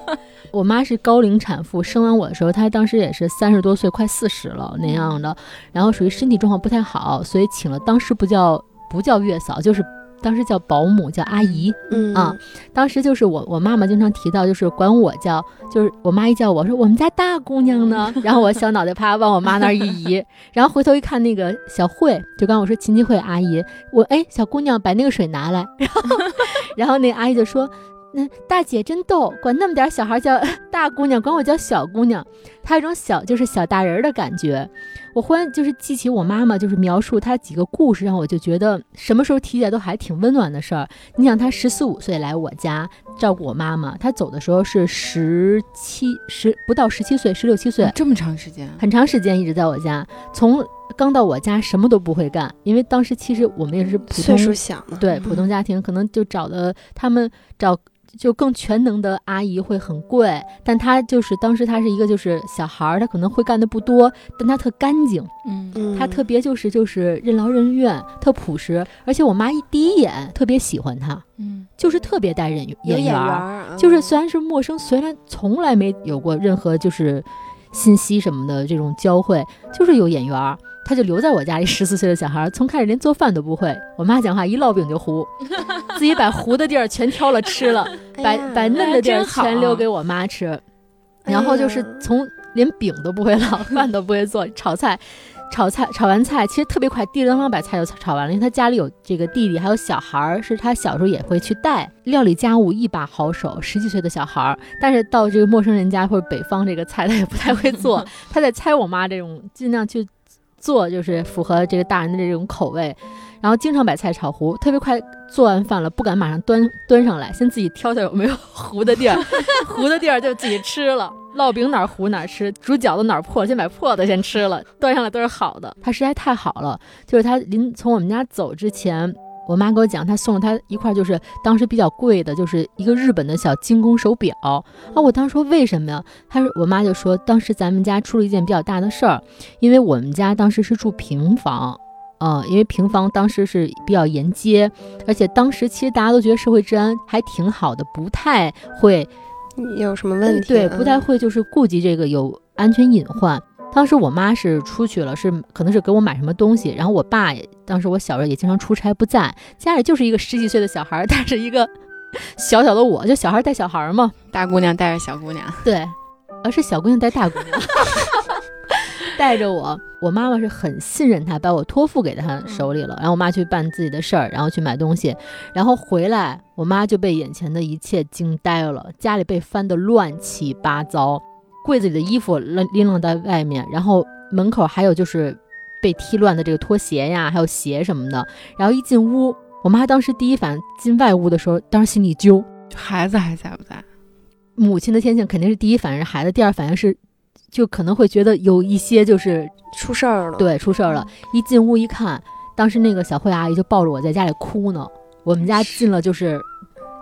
我妈是高龄产妇，生完我的时候，她当时也是三十多岁，快四十了那样的，然后属于身体状况不太好，所以请了当时不叫不叫月嫂，就是当时叫保姆，叫阿姨。嗯啊当时就是我我妈妈经常提到，就是管我叫，就是我妈一叫我说我们家大姑娘呢，然后我小脑袋啪往我妈那儿一移，然后回头一看那个小慧，就刚刚我说秦基慧阿姨，我哎小姑娘把那个水拿来，然后 然后那阿姨就说。嗯，大姐真逗，管那么点小孩叫大姑娘，管我叫小姑娘，她有种小就是小大人儿的感觉。我忽然就是记起我妈妈就是描述她几个故事，让我就觉得什么时候提起来都还挺温暖的事儿。你想，她十四五岁来我家照顾我妈妈，她走的时候是十七十不到十七岁，十六七岁，这么长时间，很长时间一直在我家。从刚到我家什么都不会干，因为当时其实我们也是普通岁数小嘛，对普通家庭，可能就找的他们找就更全能的阿姨会很贵，但她就是当时她是一个就是小孩儿，她可能会干的不多，但她特干净，嗯。嗯，她特别就是就是任劳任怨，特朴实，而且我妈一第一眼特别喜欢她，嗯。就是特别带人有眼缘缘儿，儿，就是嗯虽然是陌生，虽然从来没有过任何就是信息什么的这种交汇，就是有眼缘儿。他就留在我家里，十四岁的小孩儿，从开始连做饭都不会。我妈讲话一烙饼就糊，自己把糊的地儿全挑了吃了，把把嫩的地儿全留给我妈吃。哎然后就是从连饼都不会烙，饭都不会做，炒菜，炒菜炒完菜其实特别快，滴里当啷把菜就炒完了。因为他家里有这个弟弟，还有小孩儿，是他小时候也会去带，料理家务一把好手，十几岁的小孩儿。但是到这个陌生人家或者北方这个菜，他也不太会做，他在猜我妈这种，尽量去做，就是符合这个大人的这种口味。然后经常把菜炒糊，特别快做完饭了，不敢马上端端上来，先自己挑挑有没有糊的地儿，糊的地儿就自己吃了。烙饼哪糊哪吃，煮饺子哪破，先把破的先吃了，端上来都是好的。他实在太好了，就是他临从我们家走之前，我妈给我讲，她送了她一块就是当时比较贵的，就是一个日本的小精工手表啊。我当时说为什么呀？她说我妈就说当时咱们家出了一件比较大的事儿，因为我们家当时是住平房。呃，因为平房当时是比较沿街，而且当时其实大家都觉得社会治安还挺好的，不太会有什么问题？对，嗯不太会就是顾及这个有安全隐患。当时我妈是出去了，是可能是给我买什么东西，然后我爸也当时我小时候也经常出差不在，家里就是一个十几岁的小孩儿带着一个小小的我，就小孩带小孩嘛，大姑娘带着小姑娘，对，而是小姑娘带大姑娘，带着我。我妈妈是很信任她，把我托付给她手里了。然后我妈去办自己的事儿，然后去买东西，然后回来，我妈就被眼前的一切惊呆了。家里被翻得乱七八糟，柜子里的衣服扔拎扔在外面，然后门口还有就是被踢乱的这个拖鞋呀，还有鞋什么的。然后一进屋，我妈当时第一反应进外屋的时候，当时心里揪。孩子还在不在？母亲的天性肯定是第一反应是孩子，第二反应是，就可能会觉得有一些就是出事儿了。，对出事儿了。一进屋一看，当时那个小慧阿姨就抱着我在家里哭呢。我们家进了就是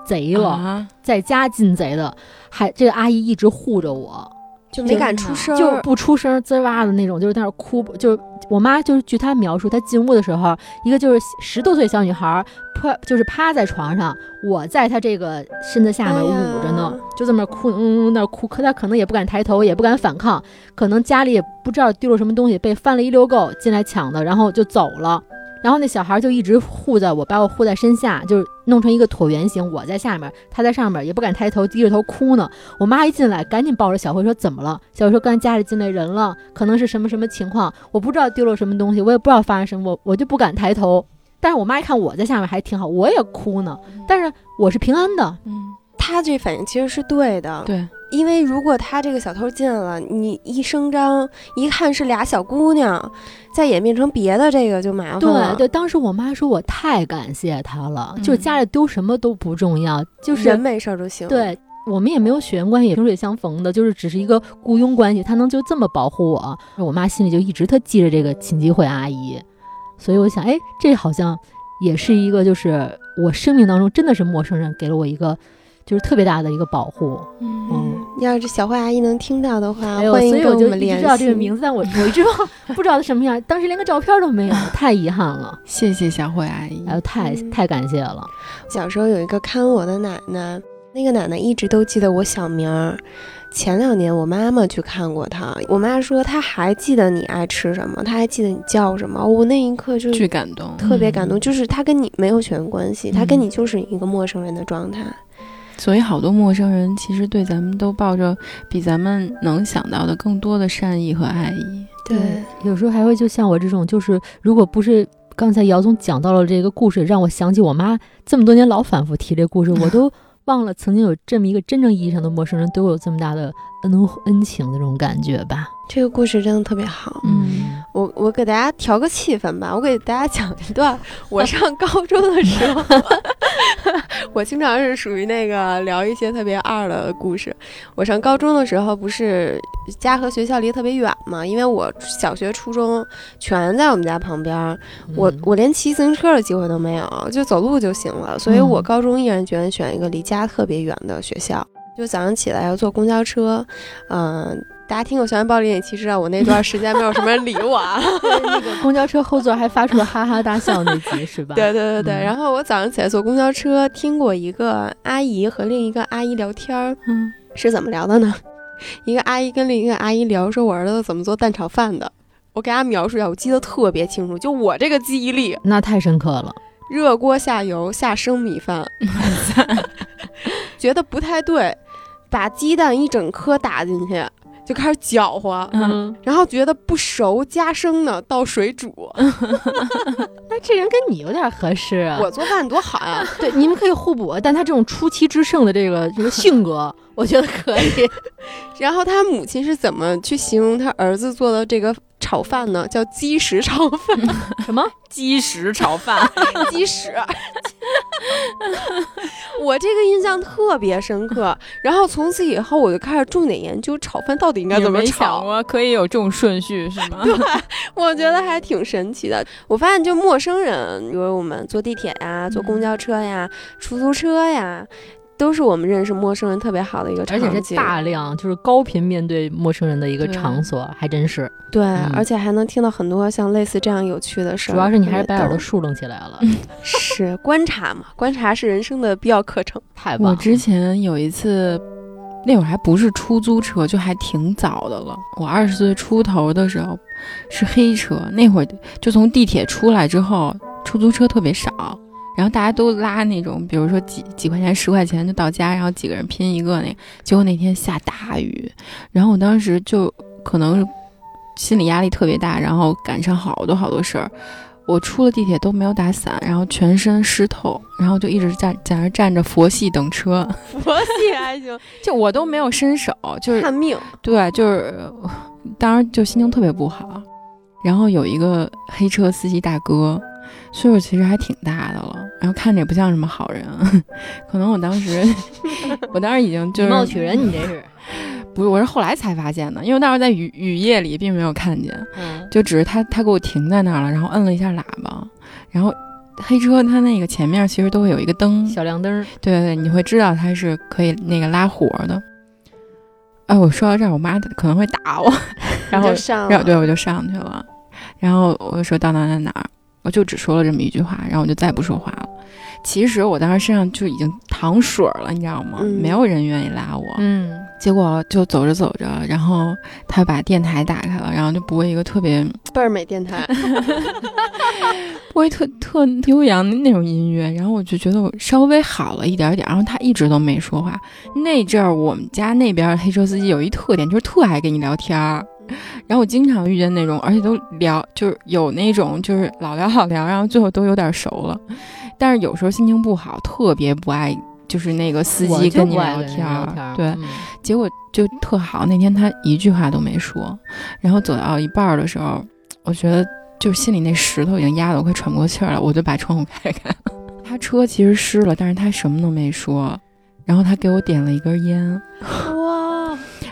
贼了，啊，在家进贼的，还这个阿姨一直护着我，就没敢出声，就不出声，滋哇的那种，就是在那哭。就我妈就是据她描述，她进屋的时候，一个就是十多岁小女孩儿趴，就是趴在床上，我在她这个身子下面捂着呢，就这么哭，嗯嗯那哭，可她可能也不敢抬头，也不敢反抗，可能家里也不知道丢了什么东西，被翻了一溜够进来抢的，然后就走了。然后那小孩就一直护在我，把我护在身下，就是弄成一个椭圆形，我在下面，他在上面，也不敢抬头，低着头哭呢。我妈一进来，赶紧抱着小慧说：“怎么了？”小慧说：“刚才家里进来人了，可能是什么什么情况，我不知道丢了什么东西，我也不知道发生什么，我我就不敢抬头。但是我妈一看我在下面还挺好，我也哭呢，但是我是平安的。嗯，他这反应其实是对的，对，因为如果他这个小偷进来了，你一声张，一看是俩小姑娘，再演变成别的，这个就麻烦了。对对，当时我妈说我太感谢她了，嗯就是家里丢什么都不重要，就是人没事儿就行。，对我们也没有血缘关系，萍水相逢的，就是只是一个雇佣关系，他能就这么保护我，我妈心里就一直特记着这个秦基慧阿姨，所以我想，哎，这好像也是一个，就是我生命当中真的是陌生人给了我一个，就是特别大的一个保护。嗯嗯，要是小慧阿姨能听到的话，欢迎所以我就跟们联系。一直知道这个名字，但我我一直忘不知道他什么样，当时连个照片都没有，太遗憾了，谢谢小慧阿姨哎。呦，太嗯太感谢了。小时候有一个看我的奶奶，那个奶奶一直都记得我小名儿。前两年我妈妈去看过她，我妈说她还记得你爱吃什么，她还记得你叫什么。我那一刻就巨感动，特别感动，嗯就是她跟你没有血缘关系，她跟嗯你就是一个陌生人的状态。所以好多陌生人其实对咱们都抱着比咱们能想到的更多的善意和爱意。对，有时候还会就像我这种，就是如果不是刚才姚总讲到了这个故事，让我想起我妈这么多年老反复提这故事，我都 忘了曾经有这么一个真正意义上的陌生人对我有这么大的恩恩情的这种感觉吧。这个故事真的特别好。嗯我我给大家调个气氛吧，我给大家讲一段 我上高中的时候 我经常是属于那个聊一些特别二的故事。我上高中的时候，不是家和学校离特别远嘛，因为我小学、初中全在我们家旁边，我嗯我连骑自行车的机会都没有，就走路就行了。所以我嗯高中毅然决然选一个离家特别远的学校，就早上起来要坐公交车，嗯、大家听过《校园暴力》，其实知道我那段时间没有什么人理我啊。那个公交车后座还发出了哈哈大笑那集是吧？对对对对，嗯然后我早上起来坐公交车，听过一个阿姨和另一个阿姨聊天儿，嗯，是怎么聊的呢？一个阿姨跟另一个阿姨聊，说我儿子怎么做蛋炒饭的。我给大家描述一下，我记得特别清楚，就我这个记忆力，那太深刻了。热锅下油下生米饭，觉得不太对，把鸡蛋一整颗打进去，就开始搅和，嗯，然后觉得不熟加生的倒水煮。那这人跟你有点合适啊。我做饭多好呀！对，你们可以互补，但他这种出奇制胜的这个这个性格，我觉得可以。然后他母亲是怎么去形容他儿子做的这个炒饭呢？叫鸡屎炒饭，什么？鸡屎炒饭，鸡屎。我这个印象特别深刻。然后从此以后，我就开始重点研究炒饭到底应该怎么炒。过可以有这种顺序是吗？对我觉得还挺神奇的。我发现，就陌生人，比如我们坐地铁呀、坐公交车呀、出租车呀。都是我们认识陌生人特别好的一个而场景，而且是大量，就是高频面对陌生人的一个场所，还真是。对，嗯而且还能听到很多像类似这样有趣的事儿。主要是你还是把耳朵竖楞起来了，是观察嘛，观察是人生的必要课程。太棒了。我之前有一次，那会儿还不是出租车，就还挺早的了。我二十岁出头的时候是黑车，那会儿就从地铁出来之后，出租车特别少，然后大家都拉那种，比如说几几块钱、十块钱就到家，然后几个人拼一个那个。结果那天下大雨，然后我当时就可能是心理压力特别大，然后赶上好多好多事儿。我出了地铁都没有打伞，然后全身湿透，然后就一直站在那儿站着佛系等车，佛系还行，就我都没有伸手，就是看命。对，就是呃当时就心情特别不好。然后有一个黑车司机大哥，岁数其实还挺大的了，然后看着也不像什么好人，可能我当时，我当时已经就以是貌取人，你这是。不是，我是后来才发现的，因为那时候在雨雨夜里并没有看见，嗯，就只是他他给我停在那儿了，然后摁了一下喇叭，然后黑车它那个前面其实都会有一个灯，小亮灯儿，对对对，你会知道它是可以那个拉活的。哎，我说到这儿，我妈可能会打我，然后就上了然后对我就上去了，然后我就说到哪哪哪儿，我就只说了这么一句话，然后我就再不说话了。其实我当时身上就已经淌水了，你知道吗？嗯没有人愿意拉我。嗯，结果就走着走着，然后他把电台打开了，然后就播一个特别倍儿美电台，播一特特悠扬的那种音乐，然后我就觉得我稍微好了一点点。然后他一直都没说话。那阵儿我们家那边黑车司机有一特点，就是特爱跟你聊天儿。然后我经常遇见那种，而且都聊，就是有那种就是老聊老聊，然后最后都有点熟了。但是有时候心情不好，特别不爱，就是那个司机跟你聊天儿。聊天对，嗯结果就特好，那天他一句话都没说，然后走到一半儿的时候，我觉得就心里那石头已经压得我快喘不过气儿了，我就把窗户开开了。他车其实湿了，但是他什么都没说，然后他给我点了一根烟，哇，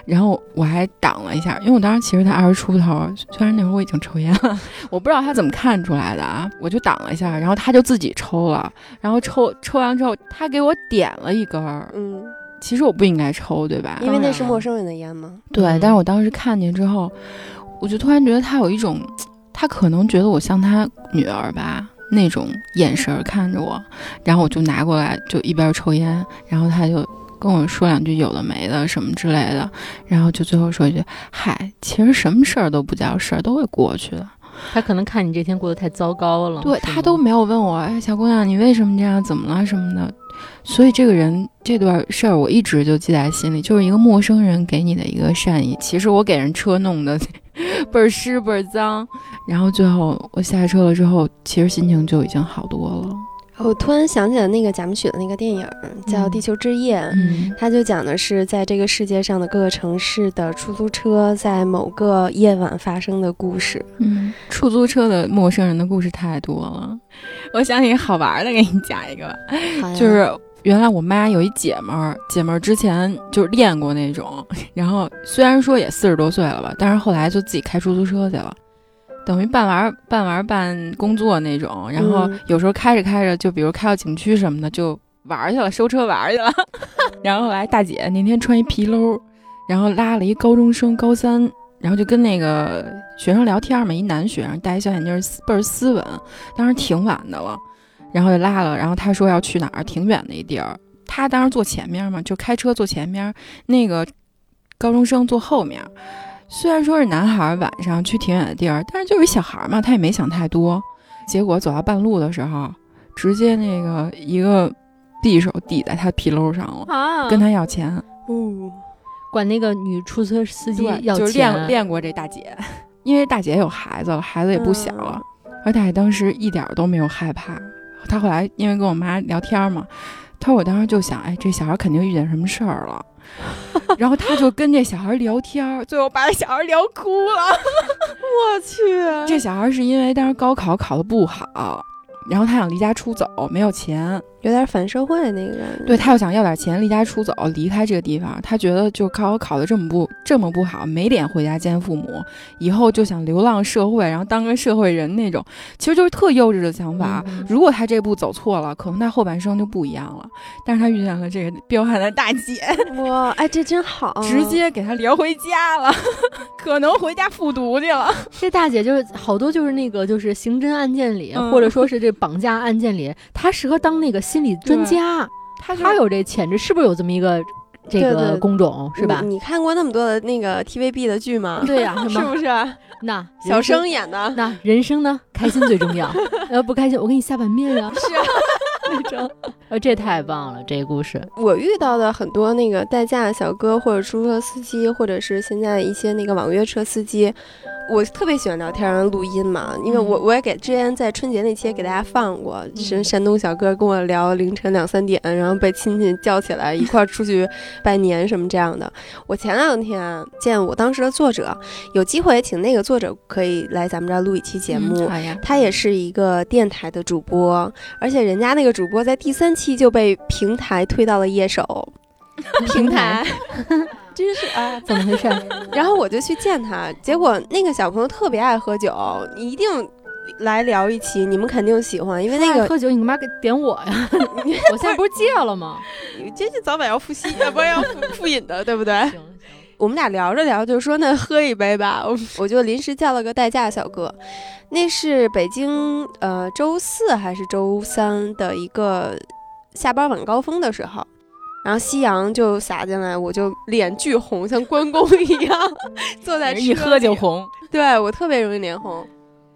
然后我还挡了一下，因为我当时其实才二十出头，虽然那会儿我已经抽烟了，我不知道他怎么看出来的啊，我就挡了一下，然后他就自己抽了，然后抽抽完之后，他给我点了一根儿，嗯，其实我不应该抽，对吧？因为那是陌生。人的烟吗？对，嗯但是我当时看见之后，我就突然觉得他有一种，他可能觉得我像他女儿吧那种眼神儿看着我，然后我就拿过来就一边抽烟，然后他就跟我说两句有的没的什么之类的，然后就最后说一句：“嗨，其实什么事儿都不叫事儿，都会过去的。他可能看你这天过得太糟糕了，对他都没有问我，哎，小姑娘，你为什么这样？怎么了什么的。所以这个人这段事儿我一直就记在心里，就是一个陌生人给你的一个善意。其实我给人车弄的 倍儿湿倍儿脏，然后最后我下车了之后，其实心情就已经好多了。我突然想起了那个贾木许的那个电影叫《地球之夜》，嗯，它就讲的是在这个世界上的各个城市的出租车在某个夜晚发生的故事。嗯，出租车的陌生人的故事太多了。我想起一个好玩的，给你讲一个吧，就是原来我妈有一姐们儿，姐们儿之前就是练过那种，然后虽然说也四十多岁了吧，但是后来就自己开出租车去了。等于办完办完办工作那种，然后有时候开着开着，就比如开到景区什么的，就玩去了，收车玩去了。然后来大姐那天穿一皮褛，然后拉了一高中生高三，然后就跟那个学生聊天嘛，一男学生戴一小眼镜，倍儿斯文。当时挺晚的了，然后就拉了，然后他说要去哪儿，挺远的一地儿。他当时坐前面嘛，就开车坐前面，那个高中生坐后面。虽然说是男孩晚上去挺远的地儿，但是就是一小孩嘛，他也没想太多。结果走到半路的时候，直接那个一个匕首抵在他皮褛上了，啊，跟他要钱。哦，管那个女出租车司机要钱。就练练过这大姐，因为大姐有孩子了，孩子也不小了，而大姐当时一点都没有害怕。她后来因为跟我妈聊天嘛，她说我当时就想，哎，这小孩肯定遇见什么事儿了。然后他就跟这小孩聊天，最后把这小孩聊哭了。我去，这小孩是因为当时高考考的不好，然后他想离家出走，没有钱。有点反社会那个人，对他又想要点钱离家出走，离开这个地方。他觉得就高考考的这么不这么不好，没脸回家见父母，以后就想流浪社会，然后当个社会人那种，其实就是特幼稚的想法。如果他这步走错了，可能他后半生就不一样了。但是他遇见了这个彪悍的大姐，哇，哎，这真好，直接给他聊回家了，可能回家复读去了。这大姐就是好多就是那个就是刑侦案件里，或者说是这绑架案件里，她适合当那个。心理专家，他他有这潜质，是不是有这么一个这个工种，是吧？你看过那么多的那个 TVB 的剧吗？对呀，是不是？那小生演的，那人生呢？开心最重要。要不开心，我给你下碗面啊！是，那种。呃，这太棒了，这个故事。我遇到的很多那个代驾小哥，或者出租车司机，或者是现在一些那个网约车司机。我特别喜欢聊天然后录音嘛，因为我我也给之前在春节那期也给大家放过，是山东小哥跟我聊凌晨两三点，然后被亲戚叫起来一块儿出去拜年什么这样的。我前两天见我当时的作者，有机会请那个作者可以来咱们这儿录一期节目。好呀，他也是一个电台的主播，而且人家那个主播在第三期就被平台推到了夜手。平台。真是啊，怎么回事？然后我就去见他，结果那个小朋友特别爱喝酒，你一定来聊一期，你们肯定喜欢，因为那个喝酒，你干嘛给点我呀？我现在不是戒了吗？你这是早晚要复吸，不是要复复饮的，对不对？我们俩聊着聊，就说那喝一杯吧，我就临时叫了个代驾小哥，那是北京呃周四还是周三的一个下班晚高峰的时候。然后夕阳就洒进来，我就脸巨红，像关公 一样坐在一喝就红，对我特别容易脸红。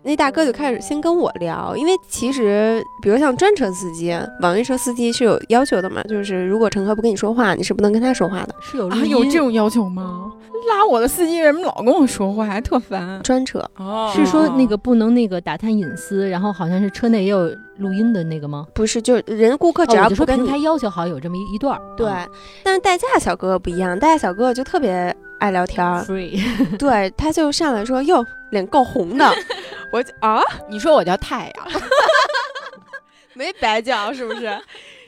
那大哥就开始先跟我聊，因为其实比如像专车司机、网约车司机是有要求的嘛，就是如果乘客不跟你说话，你是不能跟他说话的。是有啊，有这种要求吗？拉我的司机为什么老跟我说话，还特烦？专车哦，是说那个不能那个打探隐私，然后好像是车内也有录音的那个吗？不是，就是人顾客只要不跟平台要求，好像有这么一一段。对，但是代驾小哥哥不一样，代驾小哥哥就特别爱聊天儿。对，他就上来说：“哟，脸够红的。”我啊，你说我叫太阳，没白叫是不是？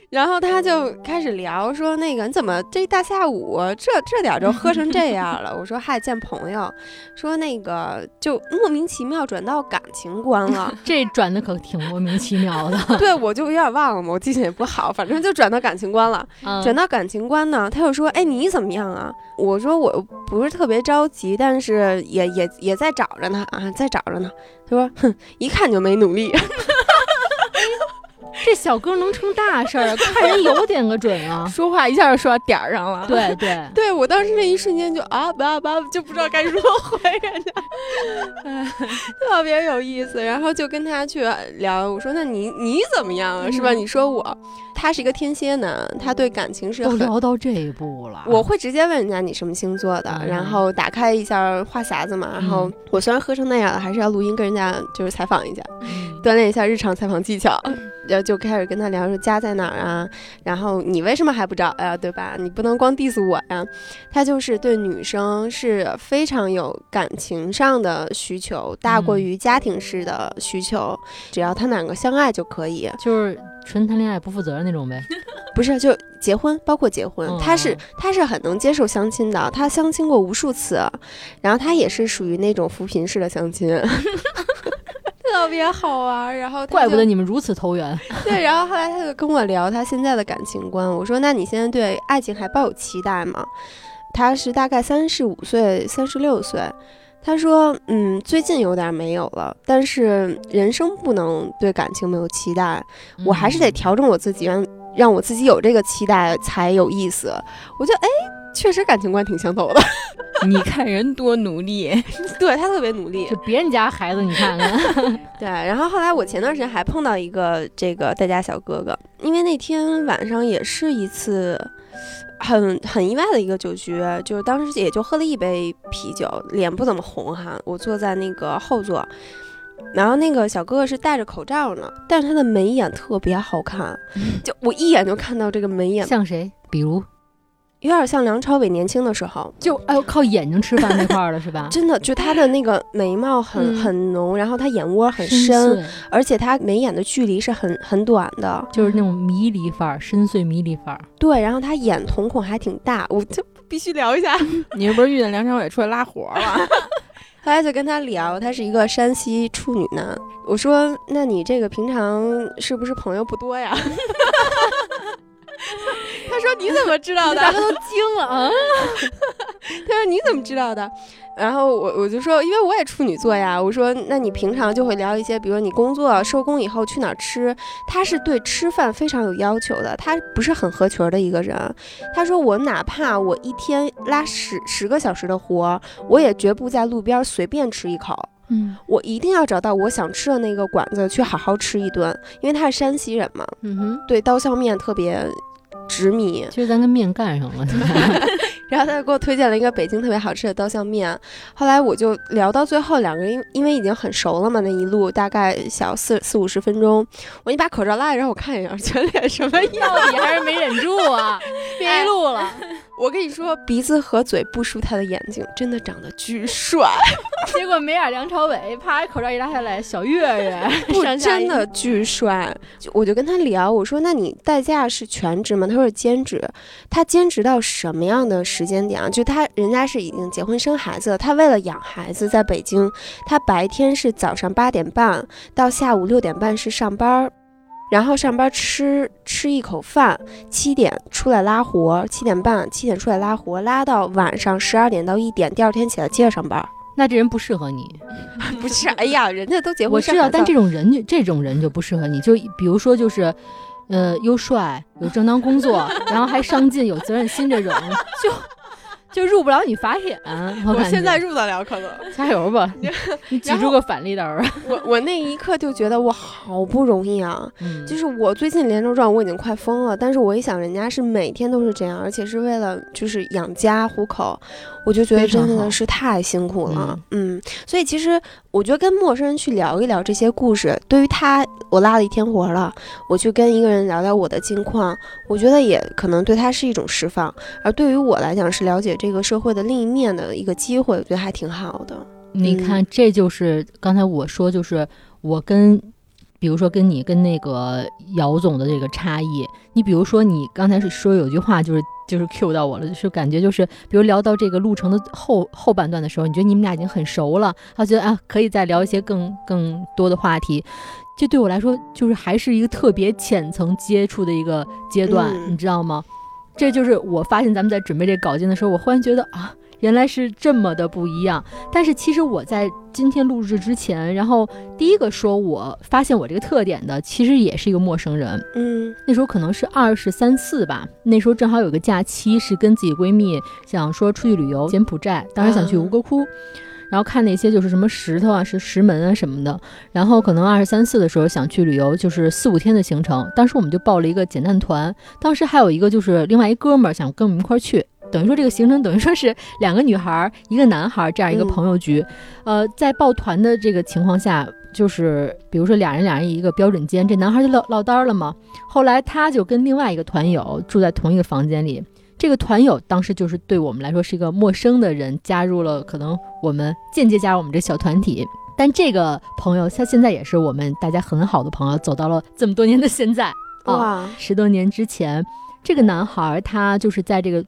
然后他就开始聊说那个你怎么这大下午这这点就喝成这样了？我说嗨，见朋友。说那个就莫名其妙转到感情观了，这转的可挺莫名其妙的。对，我就有点忘了嘛，我记性也不好，反正就转到感情观了。转到感情观呢，他又说哎你怎么样啊？我说我不是特别着急，但是也也也在找着呢啊，在找着呢。他说哼，一看就没努力。这小哥能成大事儿，看人有点个准啊！说话一下就说到点儿上了。对对对，我当时那一瞬间就啊吧吧，就不知道该如何回人家，特别有意思。然后就跟他去聊，我说那你你怎么样啊？是吧？你说我，他是一个天蝎男，他对感情是都聊到这一步了。我会直接问人家你什么星座的，然后打开一下话匣子嘛。然后我虽然喝成那样了，还是要录音跟人家就是采访一下。锻炼一下日常采访技巧。然后就开始跟他聊说家在哪儿啊，然后你为什么还不找呀，对吧？你不能光 diss 我呀。他就是对女生是非常有感情上的需求，大过于家庭式的需求，只要他们两个相爱就可以，就是纯谈恋爱不负责任那种呗。不是就结婚，包括结婚，嗯他是嗯他是很能接受相亲的，他相亲过无数次，然后他也是属于那种扶贫式的相亲。特别好玩，然后怪不得你们如此投缘。对，然后后来他就跟我聊他现在的感情观。我说：“那你现在对爱情还抱有期待吗？”他是大概三十五岁、三十六岁。他说：“嗯，最近有点没有了，但是人生不能对感情没有期待，我还是得嗯调整我自己，让让我自己有这个期待才有意思。”我觉得，哎，确实感情观挺相投的。你看人多努力，对他特别努力就。别人家孩子，你看看，对，然后后来我前段时间还碰到一个这个代家小哥哥，因为那天晚上也是一次很很意外的一个酒局，就是当时也就喝了一杯啤酒，脸不怎么红哈。我坐在那个后座，然后那个小哥哥是戴着口罩呢，但是他的眉眼特别好看，就我一眼就看到这个眉眼，像谁？比如有点像梁朝伟年轻的时候。就哎呦靠眼睛吃饭那块儿了是吧？真的，就他的那个眉毛很、嗯很浓，然后他眼窝很深深，而且他眉眼的距离是很很短的。就是那种迷离范儿，深邃迷离范儿。对，然后他眼瞳孔还挺大，我这 必须聊一下。你是不是遇见梁朝伟出来拉活了？后来就跟他聊，他是一个山西处女男。我说：“那你这个平常是不是朋友不多呀？”他说：“你怎么知道的？”大家都惊了啊！他说：“你怎么知道的？”然后我我就说：“因为我也处女座呀。”我说：“那你平常就会聊一些，比如你工作收工以后去哪儿吃？”他是对吃饭非常有要求的，他不是很合群儿的一个人。他说：“我哪怕我一天拉十十个小时的活儿，我也绝不在路边随便吃一口。”嗯我一定要找到我想吃的那个馆子去好好吃一顿，因为他是山西人嘛，嗯哼，对刀削面特别执迷。其实咱跟面干上了。然后他就给我推荐了一个北京特别好吃的刀削面。后来我就聊到最后，两个人因因为已经很熟了嘛，那一路大概小四四五十分钟，我你把口罩拉下让我看一下，全脸什么样？你还是没忍住啊，憋一路了。我跟你说，鼻子和嘴不输他的眼睛，真的长得巨帅。结果没眼梁朝伟，啪，口罩一拉下来，小岳岳，真的巨帅。就我就跟他聊，我说：“那你代驾是全职吗？”他说是兼职。他兼职到什么样的时间点啊？就他人家是已经结婚生孩子了，他为了养孩子，在北京，他白天是早上八点半到下午六点半是上班儿。然后上班吃吃一口饭，七点出来拉活，七点半七点出来拉活，拉到晚上十二点到一点，第二天起来接着上班。那这人不适合你。不是，哎呀，人家都结婚我知道，但这种人就这种人就不适合你。就比如说，就是，呃，又帅有正当工作，然后还上进有责任心这种，就 就入不了你法眼。我我现在入得了，可能。加油吧，你挤出个反例刀儿。我我那一刻就觉得我好不容易啊，嗯就是我最近连轴转我已经快疯了，但是我一想人家是每天都是这样，而且是为了就是养家糊口，我就觉得真的是太辛苦了，嗯。所以其实我觉得跟陌生人去聊一聊这些故事，对于他，我拉了一天活了，我去跟一个人聊聊我的近况，我觉得也可能对他是一种释放，而对于我来讲是了解这个社会的另一面的一个机会，我觉得还挺好的。你看，这就是刚才我说，就是我跟，比如说跟你跟那个姚总的这个差异。你比如说，你刚才是说有句话，就是就是 Q 到我了，就是感觉就是，比如聊到这个路程的后后半段的时候，你觉得你们俩已经很熟了，他觉得啊可以再聊一些更更多的话题。这对我来说，就是还是一个特别浅层接触的一个阶段，嗯你知道吗？这就是我发现咱们在准备这稿件的时候，我忽然觉得啊，原来是这么的不一样。但是其实我在今天录制之前，然后第一个说我发现我这个特点的，其实也是一个陌生人。嗯那时候可能是二十三四吧，那时候正好有个假期，是跟自己闺蜜想说出去旅游柬埔寨，当时想去吴哥窟。然后看那些就是什么石头啊、是石门啊什么的，然后可能二十三四的时候想去旅游，就是四五天的行程。当时我们就报了一个简单团，当时还有一个就是另外一哥们儿想跟我们一块儿去，等于说这个行程等于说是两个女孩儿一个男孩儿这样一个嗯朋友局。呃，在抱团的这个情况下，就是比如说俩人俩人一个标准间，这男孩就落落单了嘛。后来他就跟另外一个团友住在同一个房间里，这个团友当时就是对我们来说是一个陌生的人，加入了可能我们间接加入我们这小团体。但这个朋友他现在也是我们大家很好的朋友，走到了这么多年的现在啊，哇，十多年之前，这个男孩他就是在这个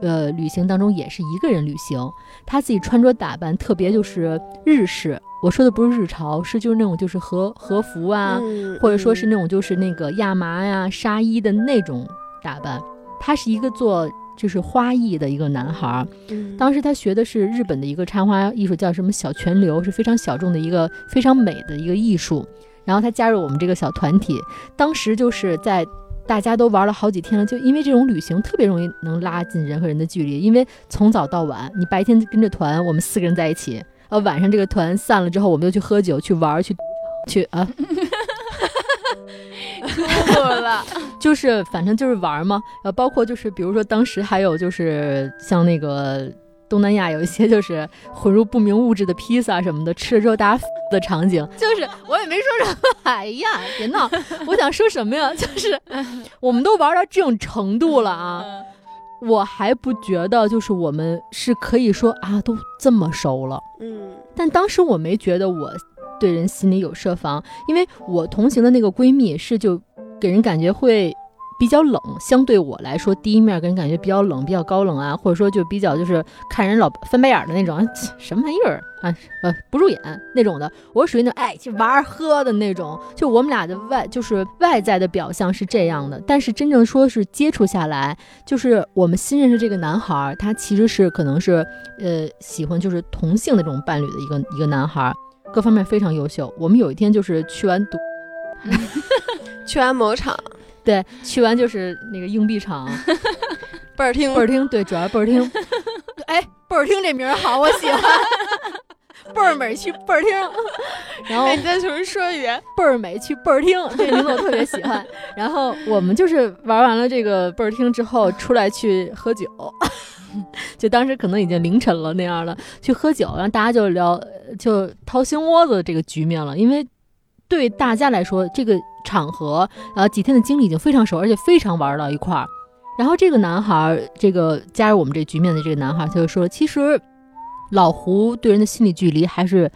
呃旅行当中也是一个人旅行，他自己穿着打扮特别就是日式。我说的不是日潮，是就是那种就是和和服啊，嗯或者说是那种就是那个亚麻呀、纱衣的那种打扮。他是一个做就是花艺的一个男孩儿，嗯当时他学的是日本的一个插花艺术，叫什么小泉流，是非常小众的一个非常美的一个艺术。然后他加入我们这个小团体，当时就是在大家都玩了好几天了，就因为这种旅行特别容易能拉近人和人的距离，因为从早到晚，你白天跟着团，我们四个人在一起，呃，晚上这个团散了之后，我们就去喝酒、去玩、去去啊，吐了，就是反正就是玩嘛，呃，包括就是比如说当时还有就是像那个东南亚有一些就是混入不明物质的披萨什么的，吃了之后大家 的场景，就是我也没说什么，哎呀，别闹，我想说什么呀？就是我们都玩到这种程度了啊，我还不觉得就是我们是可以说啊都这么熟了。嗯但当时我没觉得我对人心里有设防，因为我同行的那个闺蜜是就给人感觉会比较冷，相对我来说，第一面给人感觉比较冷，比较高冷啊，或者说就比较就是看人老翻白眼的那种，什么玩意儿啊，呃不入眼那种的。我属于那种爱去玩儿喝的那种，就我们俩的外就是外在的表象是这样的，但是真正说是接触下来，就是我们新认识这个男孩，他其实是可能是呃喜欢就是同性的这种伴侣的一个一个男孩，各方面非常优秀。我们有一天就是去完赌，去完某场对，去完就是那个硬币场 倍儿听倍儿听，对，主要倍儿听。哎，倍儿听这名儿好，我喜欢。倍儿美去倍儿听，然后哎，你再重新说一遍。倍儿美去倍儿听，这名字我特别喜欢。然后我们就是玩完了这个倍儿听之后，出来去喝酒，就当时可能已经凌晨了那样了，去喝酒，然后大家就聊，呃就掏心窝子这个局面了。因为对大家来说，这个场合，然后，几天的经历已经非常熟，而且非常玩到一块儿。然后这个男孩儿，这个加入我们这局面的这个男孩儿，他就说，其实老胡对人的心理距离还是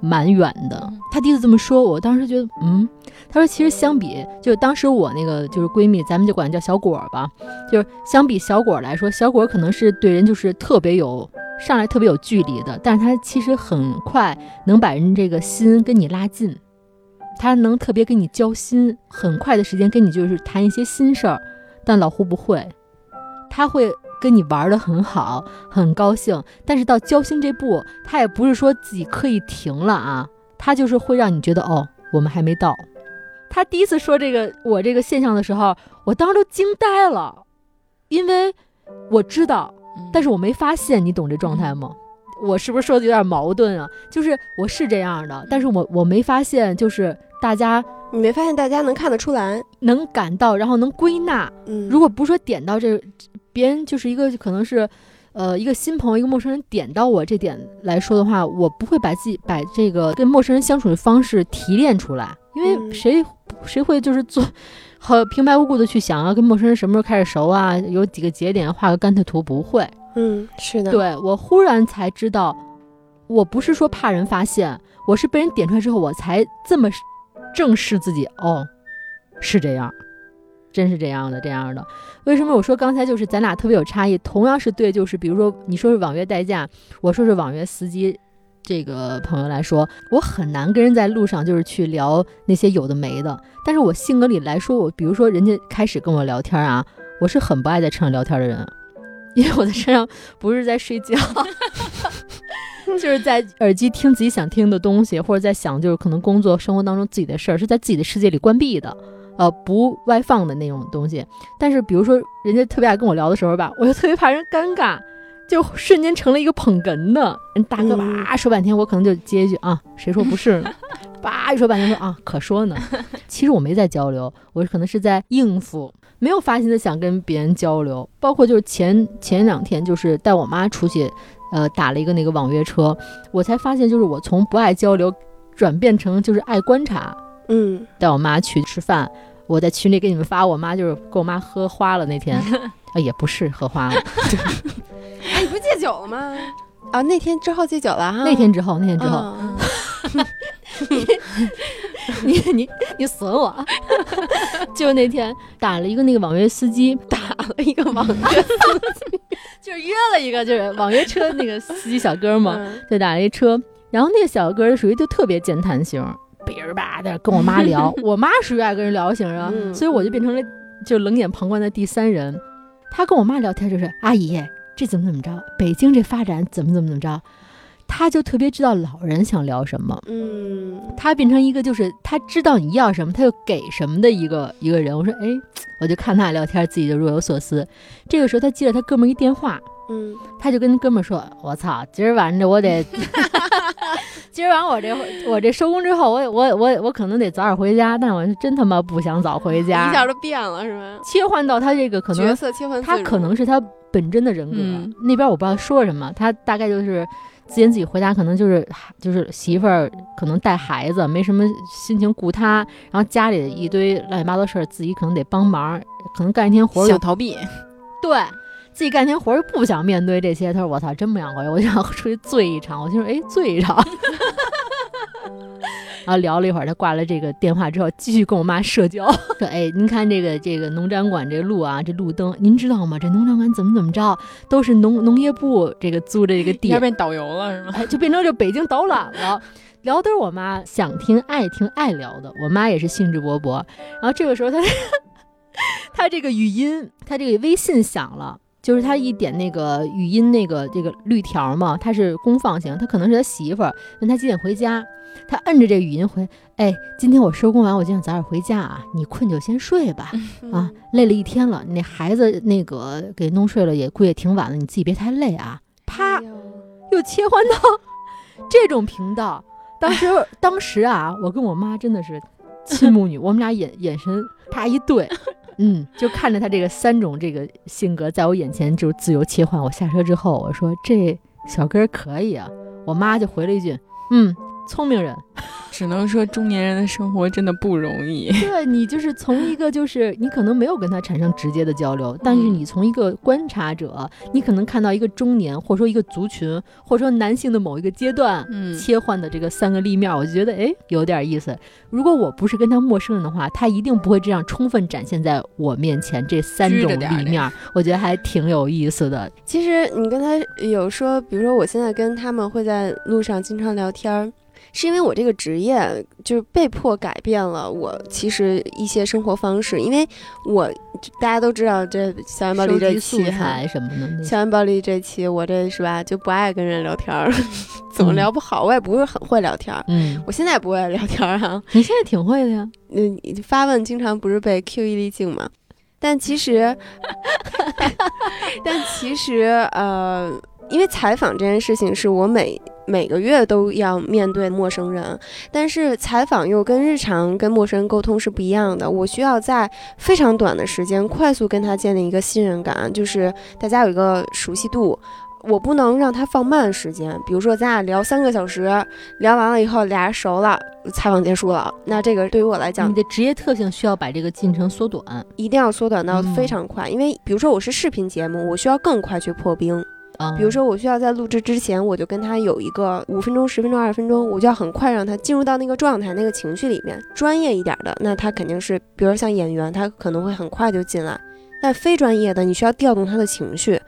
蛮远的。他第一次这么说，我当时觉得，嗯，他说其实相比，就是当时我那个就是闺蜜，咱们就管她叫小果儿吧，就是相比小果儿来说，小果儿可能是对人就是特别有上来特别有距离的，但是他其实很快能把人这个心跟你拉近，他能特别跟你交心，很快的时间跟你就是谈一些心事儿，但老胡不会，他会。跟你玩的很好，很高兴，但是到交心这步，他也不是说自己刻意停了啊，他就是会让你觉得哦，我们还没到。他第一次说这个我这个现象的时候，我当时都惊呆了，因为我知道，但是我没发现，你懂这状态吗？我是不是说的有点矛盾啊？就是我是这样的，但是我我没发现，就是大家你没发现大家能看得出来？能感到，然后能归纳。嗯，如果不是说点到这，别人就是一个可能是，呃，一个新朋友，一个陌生人点到我这点来说的话，我不会把自己把这个跟陌生人相处的方式提炼出来，因为嗯谁、谁会就是做。和平白无故的去想啊跟陌生人什么时候开始熟啊？有几个节点画个甘特图不会，嗯，是的，对我忽然才知道，我不是说怕人发现，我是被人点出来之后，我才这么正视自己。哦，是这样，真是这样的，这样的。为什么我说刚才就是咱俩特别有差异？同样是对，就是比如说你说是网约代驾，我说是网约司机。这个朋友来说，我很难跟人在路上就是去聊那些有的没的。但是我性格里来说，我比如说人家开始跟我聊天啊，我是很不爱在车上聊天的人，因为我在车上不是在睡觉，就是在耳机听自己想听的东西，或者在想就是可能工作生活当中自己的事儿，是在自己的世界里关闭的，呃，不外放的那种东西。但是比如说人家特别爱跟我聊的时候吧，我就特别怕人尴尬。就瞬间成了一个捧哏的人，大哥嗯吧说半天，我可能就接一句啊，谁说不是呢？叭一说半天说啊，可说呢。其实我没在交流，我可能是在应付，没有发心的想跟别人交流。包括就是前前两天，就是带我妈出去，呃，打了一个那个网约车，我才发现，就是我从不爱交流，转变成就是爱观察，嗯，带我妈去吃饭。我在群里给你们发，我妈就是跟我妈喝花了那天，啊 也不是喝花了，哎，你不戒酒了吗？啊，那天之后戒酒了哈。那天之后，那天之后，嗯你 你你你损我，就那天打了一个那个网约司机，打了一个网约司机，就是约了一个就是网约车那个司机小哥嘛，嗯就打了一车，然后那个小哥属于就特别健谈型，别人吧的跟我妈聊，我妈属于爱跟人聊型啊，嗯所以我就变成了就冷眼旁观的第三人。他跟我妈聊天就是阿姨，这怎么怎么着，北京这发展怎么怎么怎么着，他就特别知道老人想聊什么。嗯他变成一个就是他知道你要什么，他就给什么的一个一个人。我说，哎，我就看他俩聊天，自己就若有所思。这个时候，他接了他哥们儿一电话，嗯他就跟哥们儿说：“我操，今儿晚上我得 今儿晚上我这我这收工之后，我我我我可能得早点回家，但我是真他妈不想早回家一。下就变了是吧？切换到他这个可能角，色切换，他可能是他本真的人格。嗯那边我不知道说什么，他大概就是自言自语回答，可能就是就是媳妇儿可能带孩子，没什么心情顾他，然后家里一堆乱七八糟事儿，自己可能得帮忙，可能干一天活儿想逃避，对自己干天活儿又不想面对这些，他说我操，真不想回去，我就想出去醉一场。我心说，哎，醉一场。然后聊了一会儿，他挂了这个电话之后，继续跟我妈社交，说：“哎，您看这个这个农展馆这路啊，这路灯，您知道吗？这农展馆怎么怎么着，都是农农业部这个租的这个地要，变导游了是吗？哎，就变成这北京导览了。聊都是我妈想听、爱听、爱聊的，我妈也是兴致勃勃。然后这个时候她，她这个语音，她这个微信响了，就是他一点那个语音那个这个绿条嘛，他是公放型，他可能是他媳妇儿问他几点回家，他摁着这个语音回，哎，今天我收工完，我就想早点回家啊，你困就先睡吧，嗯啊，累了一天了，那孩子那个给弄睡了，也估计也挺晚了，你自己别太累啊。啪，又切换到 这种频道。当时，当时啊，我跟我妈真的是亲母女，我们俩眼眼神啪一对，嗯，就看着他这个三种这个性格在我眼前就自由切换。我下车之后，我说这小哥可以啊，我妈就回了一句，嗯，聪明人。只能说中年人的生活真的不容易。对你就是从一个就是你可能没有跟他产生直接的交流，但是你从一个观察者，你可能看到一个中年或者说一个族群，或者说男性的某一个阶段。嗯，切换的这个三个立面，我就觉得哎有点意思。如果我不是跟他陌生人的话，他一定不会这样充分展现在我面前这三种立面，我觉得还挺有意思的。其实你跟他有说，比如说我现在跟他们会在路上经常聊天儿，是因为我这个职业就是被迫改变了我其实一些生活方式，因为我大家都知道这校园暴力这期什么的，校园暴力这期我这是吧就不爱跟人聊天儿，怎么嗯聊不好，我也不是很会聊天儿。嗯，我现在也不会聊天儿哈、你现在挺会的呀。你，发问经常不是被 Q 一粒镜嘛？但其实，但其实，呃，因为采访这件事情是我每每个月都要面对陌生人，但是采访又跟日常跟陌生人沟通是不一样的。我需要在非常短的时间快速跟他建立一个信任感，就是大家有一个熟悉度。我不能让他放慢时间，比如说咱俩聊三个小时，聊完了以后俩人熟了，采访结束了，那这个对于我来讲你的职业特性需要把这个进程缩短。一定要缩短到嗯非常快，因为比如说我是视频节目，我需要更快去破冰。啊，比如说我需要在录制之前，我就跟他有一个五分钟、十分钟、二十分钟，我就要很快让他进入到那个状态、那个情绪里面。专业一点的，那他肯定是，比如像演员，他可能会很快就进来。但非专业的，你需要调动他的情绪，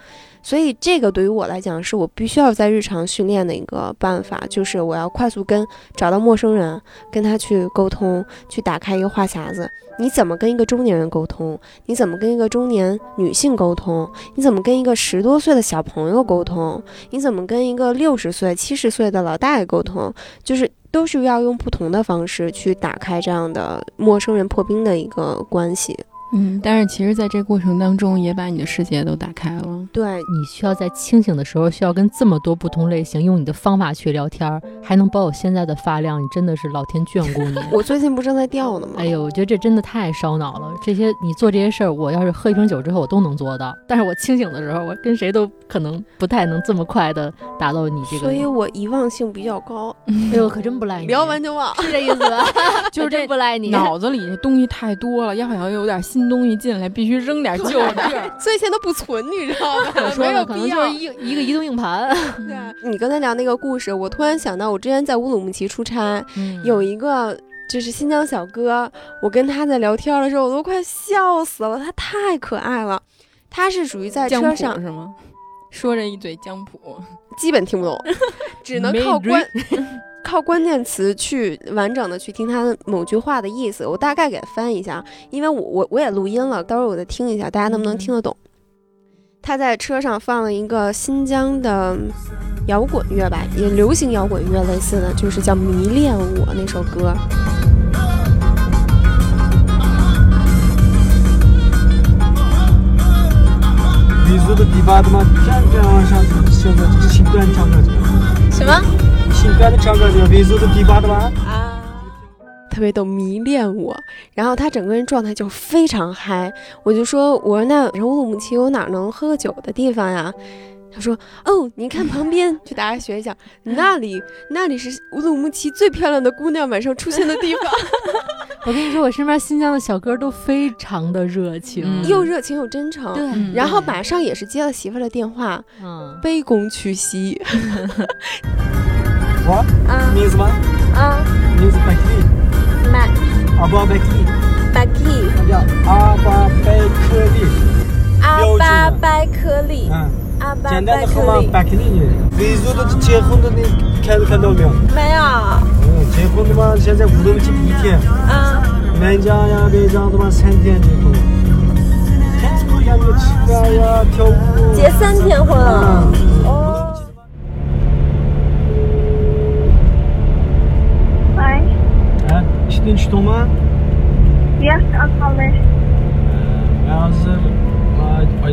所以这个对于我来讲，是我必须要在日常训练的一个办法，就是我要快速跟找到陌生人，跟他去沟通，去打开一个话匣子。你怎么跟一个中年人沟通？你怎么跟一个中年女性沟通？你怎么跟一个十多岁的小朋友沟通？你怎么跟一个六十岁、七十岁的老大爷沟通？就是都是要用不同的方式去打开这样的陌生人破冰的一个关系。嗯，但是其实在这过程当中，也把你的世界都打开了。对，你需要在清醒的时候，需要跟这么多不同类型用你的方法去聊天儿，还能保有现在的发量，你真的是老天眷顾你。我最近不正在掉呢吗？哎呦，我觉得这真的太烧脑了。这些你做这些事儿，我要是喝一瓶酒之后，我都能做到。但是我清醒的时候，我跟谁都可能不太能这么快的达到你这个。所以我遗忘性比较高。哎呦，可真不赖你。聊完就忘，是这意思吧？就是这不赖你，脑子里这东西太多了，要好像有点新东西进来，必须扔点旧的，所以现在都不存，你知道吗？没有可能就是一一个移动硬盘。对，你刚才聊那个故事，我突然想到，我之前在乌鲁木齐出差，有一个就是新疆小哥，我跟他在聊天的时候，我都快笑死了，他太可爱了。他是属于在车上是吗？说着一嘴江普，基本听不懂，只能靠关。靠关键词去完整的去听他的某句话的意思，我大概给他翻一下，因为我我我也录音了，到时候我再听一下，大家能不能听得懂？他在车上放了一个新疆的摇滚乐吧，也流行摇滚乐类似的，就是叫《迷恋我》那首歌。什么？啊，特别逗，迷恋我，然后他整个人状态就非常嗨。我就说，我说那乌鲁木齐有哪能喝个酒的地方呀？他说，哦，你看旁边，去大家学一下，那里那里是乌鲁木齐最漂亮的姑娘晚上出现的地方。我跟你说，我身边新疆的小哥都非常的热情，又热情又真诚。对，然后马上也是接了媳妇儿的电话，嗯，卑躬屈膝。What? Means what? Uh, Means Bekli. Mac. Aba Bekli. Bekli. 叫阿巴拜克利。阿巴拜克利。嗯。阿巴简单的号码 Bekli。维族的结婚的那看看到没有？没有。嗯，结婚的嘛，现在乌鲁木齐第一天。嗯。南疆呀、北疆的嘛，三天结婚。天子呀，你吃饭呀，跳舞。结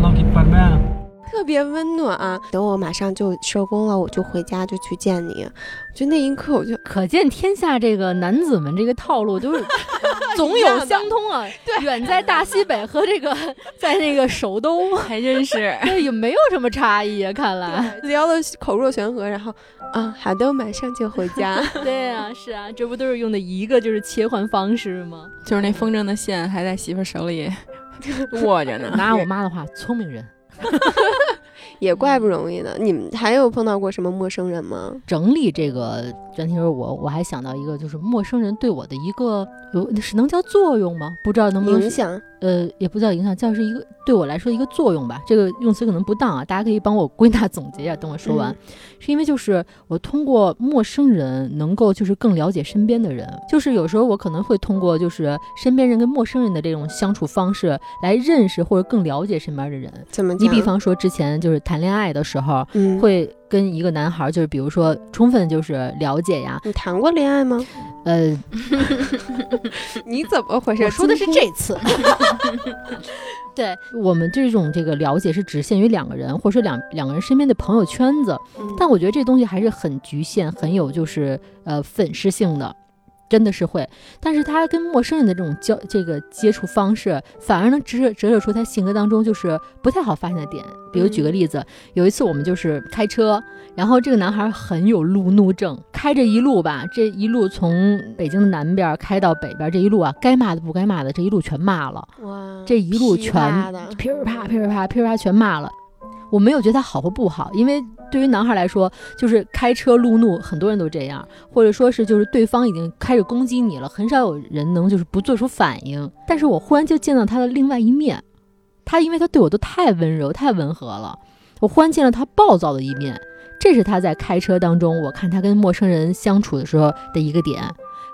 三天婚啊？哦。特别温暖啊！等我马上就收工了，我就回家就去见你。就那一刻，我就可见天下这个男子们这个套路都是 总有相通啊。对，远在大西北和这个 在那个首都还真是 也没有什么差异啊。看来聊的口若悬河，然后啊，好的，我马上就回家。对啊，是啊，这不都是用的一个就是切换方式吗？就是那风筝的线还在媳妇手里握着呢。拿我妈的话，聪明人。也怪不容易的。你们还有碰到过什么陌生人吗？整理这个专题时候，我我还想到一个，就是陌生人对我的一个，有是能叫作用吗？不知道能不能影响。呃，也不叫影响，叫是一个对我来说一个作用吧。这个用词可能不当啊，大家可以帮我归纳总结一下。等我说完，是因为就是我通过陌生人能够就是更了解身边的人，就是有时候我可能会通过就是身边人跟陌生人的这种相处方式来认识或者更了解身边的人。怎么？你比方说之前就是谈恋爱的时候，嗯，会。跟一个男孩，就是比如说充分就是了解呀。你谈过恋爱吗？呃，你怎么回事？我说的是这次。对我们这种这个了解是只限于两个人，或者说两两个人身边的朋友圈子。但我觉得这东西还是很局限，很有就是呃粉饰性的。真的是会，但是他跟陌生人的这种交这个接触方式，反而能折折射出他性格当中就是不太好发现的点。比如举个例子，有一次我们就是开车，然后这个男孩很有路怒症，开着一路吧，这一路从北京的南边开到北边，这一路啊，该骂的不该骂的，这一路全骂了。哇，这一路全噼里啪噼里啪噼里啪全骂了。我没有觉得他好或不好，因为对于男孩来说，就是开车路怒，很多人都这样，或者说是就是对方已经开始攻击你了，很少有人能就是不做出反应。但是我忽然就见到他的另外一面，他因为他对我都太温柔、太温和了，我忽然见了他暴躁的一面，这是他在开车当中，我看他跟陌生人相处的时候的一个点。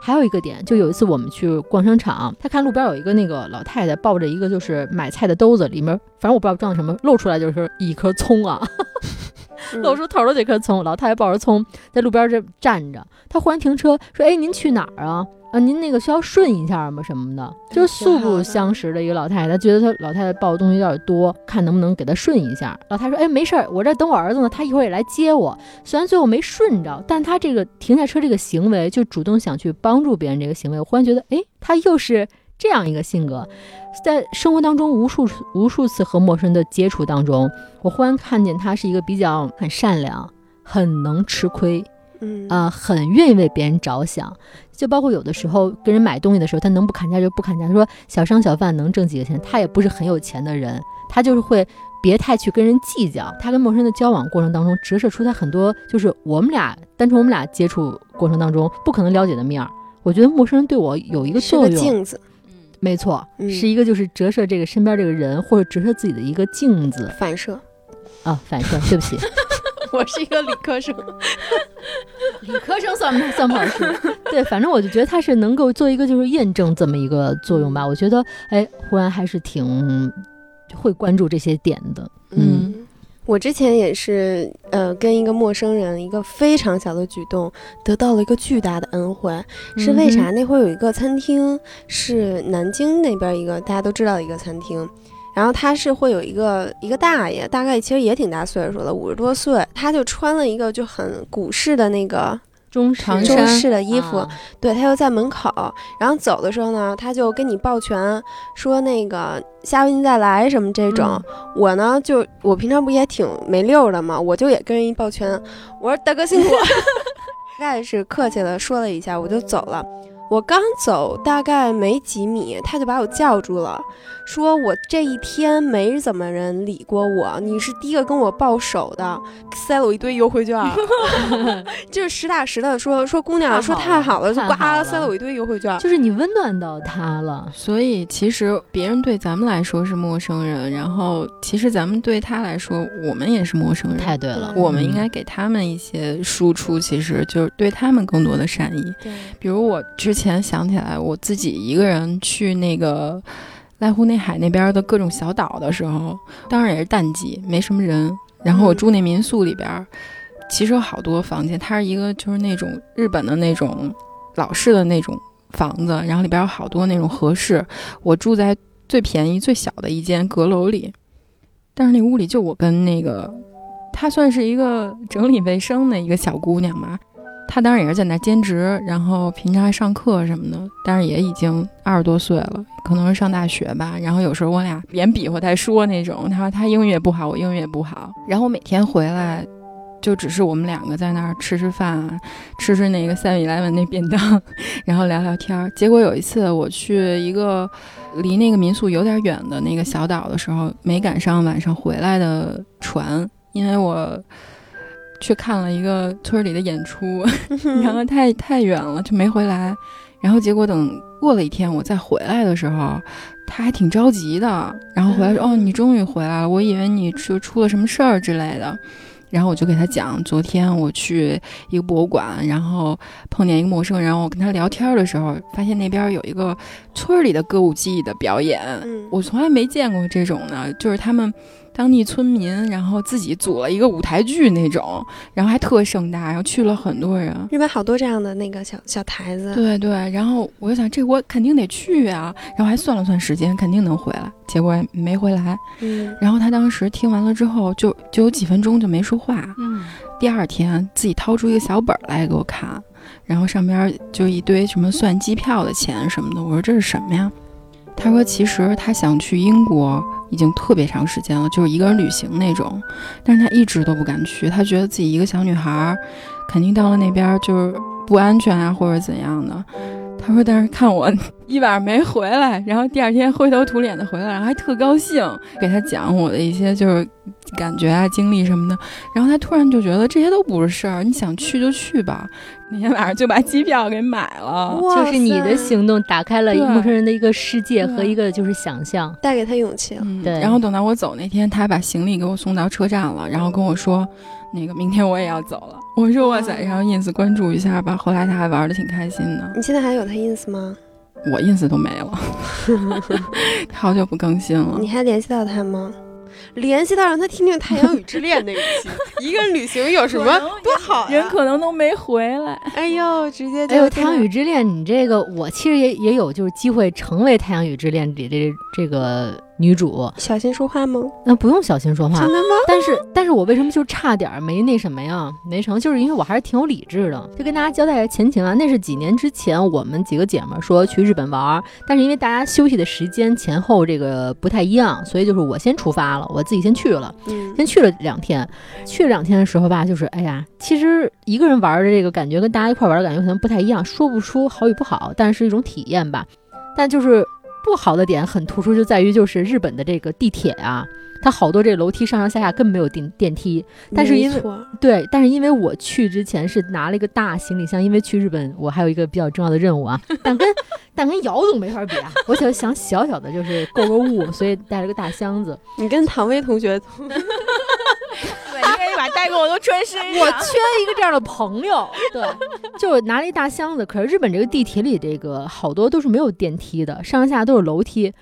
还有一个点，就有一次我们去逛商场，他看路边有一个那个老太太抱着一个就是买菜的兜子，里面反正我不知道装的什么，露出来就是一颗葱啊，露出头的这颗葱。老太太抱着葱在路边这站着，他忽然停车说：“哎，您去哪儿啊？”啊，您那个需要顺一下吗？什么的，就是素不相识的一个老太太，觉得她老太太抱的东西有点多，看能不能给她顺一下。老太太说：“哎，没事儿，我这等我儿子呢，他一会儿也来接我。”虽然最后没顺着，但她这个停下车这个行为，就主动想去帮助别人这个行为，我忽然觉得，哎，她又是这样一个性格。在生活当中无数无数次和陌生人的接触当中，我忽然看见她是一个比较很善良、很能吃亏。嗯啊、很愿意为别人着想，就包括有的时候跟人买东西的时候，他能不砍价就不砍价。他说小商小贩能挣几个钱，他也不是很有钱的人，他就是会别太去跟人计较。他跟陌生人的交往过程当中，折射出他很多就是我们俩单纯我们俩接触过程当中不可能了解的面儿。我觉得陌生人对我有一个是个作用，镜子，没错，嗯是一个就是折射这个身边这个人或者折射自己的一个镜子反射。啊。反射，对不起，我是一个理科生，理科生算不算不好使？对，反正我就觉得他是能够做一个就是验证这么一个作用吧。我觉得，哎，忽然还是挺会关注这些点的。嗯嗯，我之前也是，呃，跟一个陌生人一个非常小的举动，得到了一个巨大的恩惠，是为啥？那会儿有一个餐厅，是南京那边一个大家都知道的一个餐厅。然后他是会有一个一个大爷，大概其实也挺大岁数了，五十多岁，他就穿了一个就很古式的那个中长中长衫式的衣服，啊。对他就在门口，然后走的时候呢，他就跟你抱拳，说那个下回您再来什么这种。我呢，就我平常不也挺没溜儿的嘛，我就也跟人一抱拳，我说大哥辛苦，大概是客气的说了一下，我就走了。我刚走大概没几米，他就把我叫住了，说我这一天没怎么人理过我，你是第一个跟我报手的，塞了我一堆优惠券儿，就是实打实的说说姑娘说太好了就呱塞了我一堆优惠券儿。就是你温暖到他了。所以其实别人对咱们来说是陌生人，然后其实咱们对他来说，我们也是陌生人。太对了，我们应嗯该给他们一些输出，其实就是对他们更多的善意。对，比如我之前想起来，我自己一个人去那个濑户内海那边的各种小岛的时候，当然也是淡季，没什么人。然后我嗯住那民宿里边，其实有好多房间，它是一个就是那种日本的那种老式的那种房子，然后里边有好多那种和室。我住在最便宜最小的一间阁楼里，但是那屋里就我跟那个，她算是一个整理卫生的一个小姑娘吧。他当然也是在那兼职，然后平常还上课什么的，但是也已经二十多岁了，可能是上大学吧。然后有时候我俩连比划带说那种，他说他英语也不好，我英语也不好。然后我每天回来，就只是我们两个在那儿吃吃饭，吃吃那个 Seven Eleven 那便当，然后聊聊天。结果有一次我去一个离那个民宿有点远的那个小岛的时候，没赶上晚上回来的船，因为我去看了一个村里的演出，然后太太远了就没回来。然后结果等过了一天我再回来的时候，他还挺着急的。然后回来说：“哦，你终于回来了，我以为你就出了什么事儿之类的。”然后我就给他讲，昨天我去一个博物馆，然后碰见一个陌生人，我跟他聊天的时候，发现那边有一个村里的歌舞伎的表演，嗯我从来没见过这种的，就是他们当地村民，然后自己组了一个舞台剧那种，然后还特盛大，然后去了很多人。日本好多这样的那个小小台子，对对，然后我就想，这我肯定得去啊，然后还算了算时间，肯定能回来，结果没回来。嗯，然后他当时听完了之后，就就有几分钟就没说话。嗯，第二天自己掏出一个小本儿来给我看，然后上边就一堆什么算机票的钱什么的。我说这是什么呀？他说其实他想去英国已经特别长时间了，就是一个人旅行那种，但是他一直都不敢去，他觉得自己一个小女孩，肯定到了那边就是不安全啊或者怎样的。他说，但是看我 一晚上没回来，然后第二天灰头土脸的回来，然后还特高兴，给他讲我的一些就是感觉啊、经历什么的。然后他突然就觉得这些都不是事儿，你想去就去吧。那天晚上就把机票给买了。就是你的行动打开了一个陌生人的一个世界和一个就是想象。带给他勇气了。嗯，对然后等到我走那天，他还把行李给我送到车站了，然后跟我说，那个明天我也要走了。我说哇塞，然后 ins 关注一下吧。后来他还玩的挺开心的，你现在还有他 ins 吗？我 ins 都没了，好久不更新了你。还联系到他吗？联系到让他听听《太阳与之恋》那一期，一个人旅行有什么多好呀？人可能都没回来。哎呦，直接就哎呦，《太阳与之恋》，你这个我其实也也有就是机会成为《太阳与之恋》里这这个女主，小心说话吗？那不用小心说话真。的吗？但是，但是我为什么就差点儿没那什么呀？没成，就是因为我还是挺有理智的。就跟大家交代一下前情啊，那是几年之前，我们几个姐们儿说去日本玩儿，但是因为大家休息的时间前后这个不太一样，所以就是我先出发了，我自己先去了，嗯，先去了两天。去了两天的时候吧，就是哎呀，其实一个人玩儿的这个感觉跟大家一块儿玩儿的感觉可能不太一样，说不出好与不好，但是一种体验吧。但就是不好的点很突出，就在于就是日本的这个地铁啊，它好多这个楼梯上上下下根本没有电电梯。但是因为对，但是因为我去之前是拿了一个大行李箱，因为去日本我还有一个比较重要的任务啊，但跟但跟姚总没法比啊。我想想小小的就是购个物，所以带了个大箱子。你跟唐薇同学，带给我都穿身我缺一个这样的朋友，对，就拿了一大箱子。可是日本这个地铁里，这个好多都是没有电梯的，上下都是楼梯。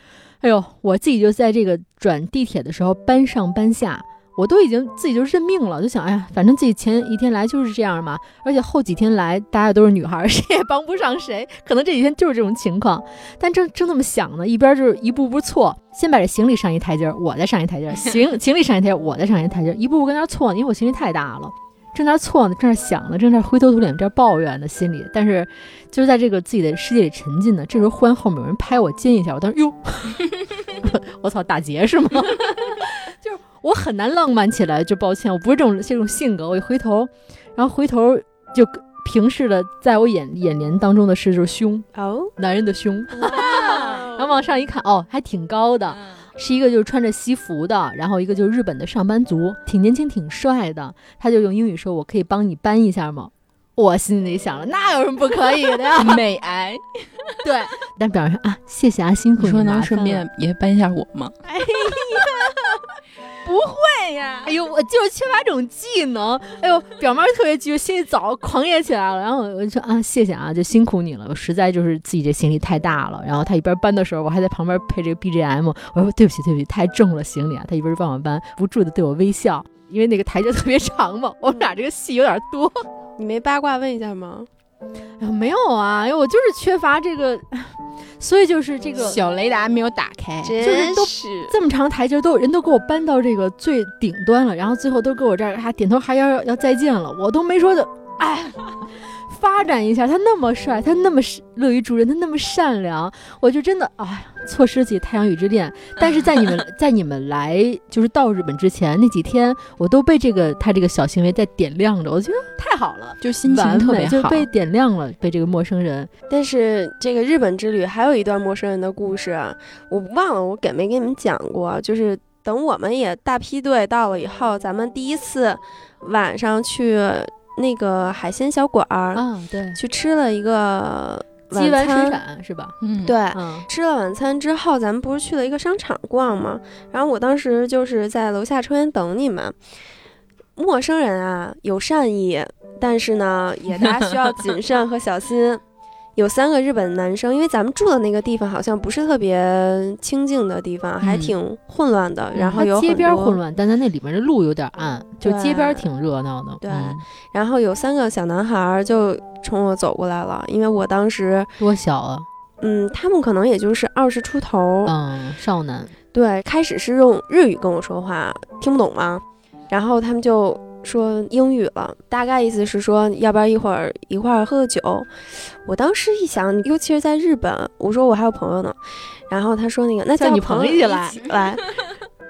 哎呦，我自己就在这个转地铁的时候搬上搬下，我都已经自己就认命了，就想，哎呀，反正自己前一天来就是这样嘛，而且后几天来大家都是女孩儿，谁也帮不上谁，可能这几天就是这种情况。但正正那么想呢，一边就是一步步错，先把这行李上一台阶儿，我再上一台阶儿，行行李上一台阶，我再上一台阶，一步步跟那儿错，因为我行李太大了。正在那儿错呢，正在那儿想呢，正在灰头土脸，这儿抱怨呢，心里，但是就是在这个自己的世界里沉浸呢。这时候忽然后面有人拍我肩一下，我当时哟，我操，打劫是吗？就是我很难浪漫起来，就抱歉，我不是这种这种性格。我一回头，然后回头就平视了，在我眼眼帘当中的是就是胸，哦，男人的胸，然后往上一看，哦，还挺高的。是一个就是穿着西服的，然后一个就是日本的上班族，挺年轻挺帅的。他就用英语说：“我可以帮你搬一下吗？”我心里想了，那有什么不可以的呀？美癌，对，但表示啊，谢谢啊，辛苦你说能顺便也搬一下我吗？哎呀，不会呀哎呦，我就是缺乏这种技能。哎呦，表妹特别急，心里早狂野起来了。然后我就说啊，谢谢啊，就辛苦你了。我实在就是自己这行李太大了。然后他一边搬的时候，我还在旁边配这个 BGM。我说对不起，对不起，太重了行李啊。他一边帮我搬，不住的对我微笑，因为那个台阶特别长嘛，我们俩这个戏有点多。你没八卦问一下吗？没有啊，因为我就是缺乏这个，所以就是这个小雷达没有打开，就是都这么长台阶都有人都给我搬到这个最顶端了，然后最后都给我这儿还点头哈腰要要再见了，我都没说的，哎，发展一下，他那么帅，他那么是乐于助人，他那么善良，我就真的哎呀，错失自己《太阳与之恋》。但是在你们 在你们来就是到日本之前那几天，我都被这个他这个小行为在点亮着，我觉得太好了。就心情特别好。美就被点亮了，被这个陌生人。但是这个日本之旅还有一段陌生人的故事，啊我忘了我给没给你们讲过。就是等我们也大批队到了以后，咱们第一次晚上去那个海鲜小馆儿、嗯，对，去吃了一个鸡丸水晚餐。产是吧？嗯，对，嗯，吃了晚餐之后，咱们不是去了一个商场逛吗？然后我当时就是在楼下抽烟等你们。陌生人啊，有善意，但是呢，也大家需要谨慎和小心。有三个日本男生，因为咱们住的那个地方好像不是特别清静的地方，还嗯挺混乱的。然后有街边混乱，但它那里面的路有点暗，就街边对挺热闹的。对嗯然后有三个小男孩儿就冲我走过来了，因为我当时，多小啊？嗯，他们可能也就是二十出头，嗯，少男。对，开始是用日语跟我说话，听不懂吗？然后他们就说英语了，大概意思是说，要不要一会儿一块儿喝个酒？我当时一想，尤其是在日本，我说我还有朋友呢。然后他说那个，那叫你朋友一起来来，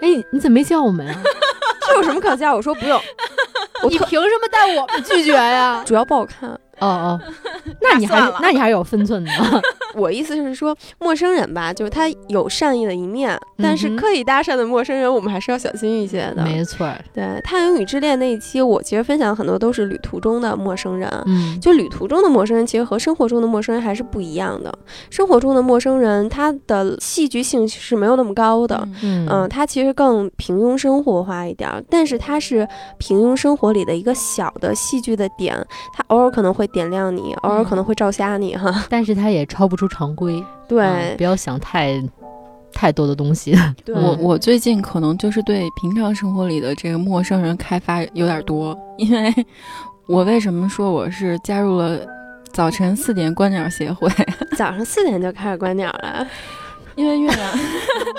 哎，你怎么没叫我们啊？这有什么可叫？我说不用，你凭什么带我们拒绝呀？主要不好看。哦哦，那你还算了那你还有分寸呢。我意思是说，陌生人吧，就是他有善意的一面，但是刻意搭讪的陌生人，我们还是要小心一些的。没错，对《太阳与之恋》那一期，我其实分享很多都是旅途中的陌生人。嗯，就旅途中的陌生人，其实和生活中的陌生人还是不一样的。生活中的陌生人，他的戏剧性是没有那么高的。嗯嗯，他其实更平庸生活化一点儿，但是他是平庸生活里的一个小的戏剧的点，他偶尔可能会点亮你，偶尔可能会照瞎你哈。但是他也超不出常规。对，嗯不要想太太太多的东西。我我最近可能就是对平常生活里的这个陌生人开发有点多，因为我为什么说我是加入了早晨四点观鸟协会？早上四点就开始观鸟了，因为月亮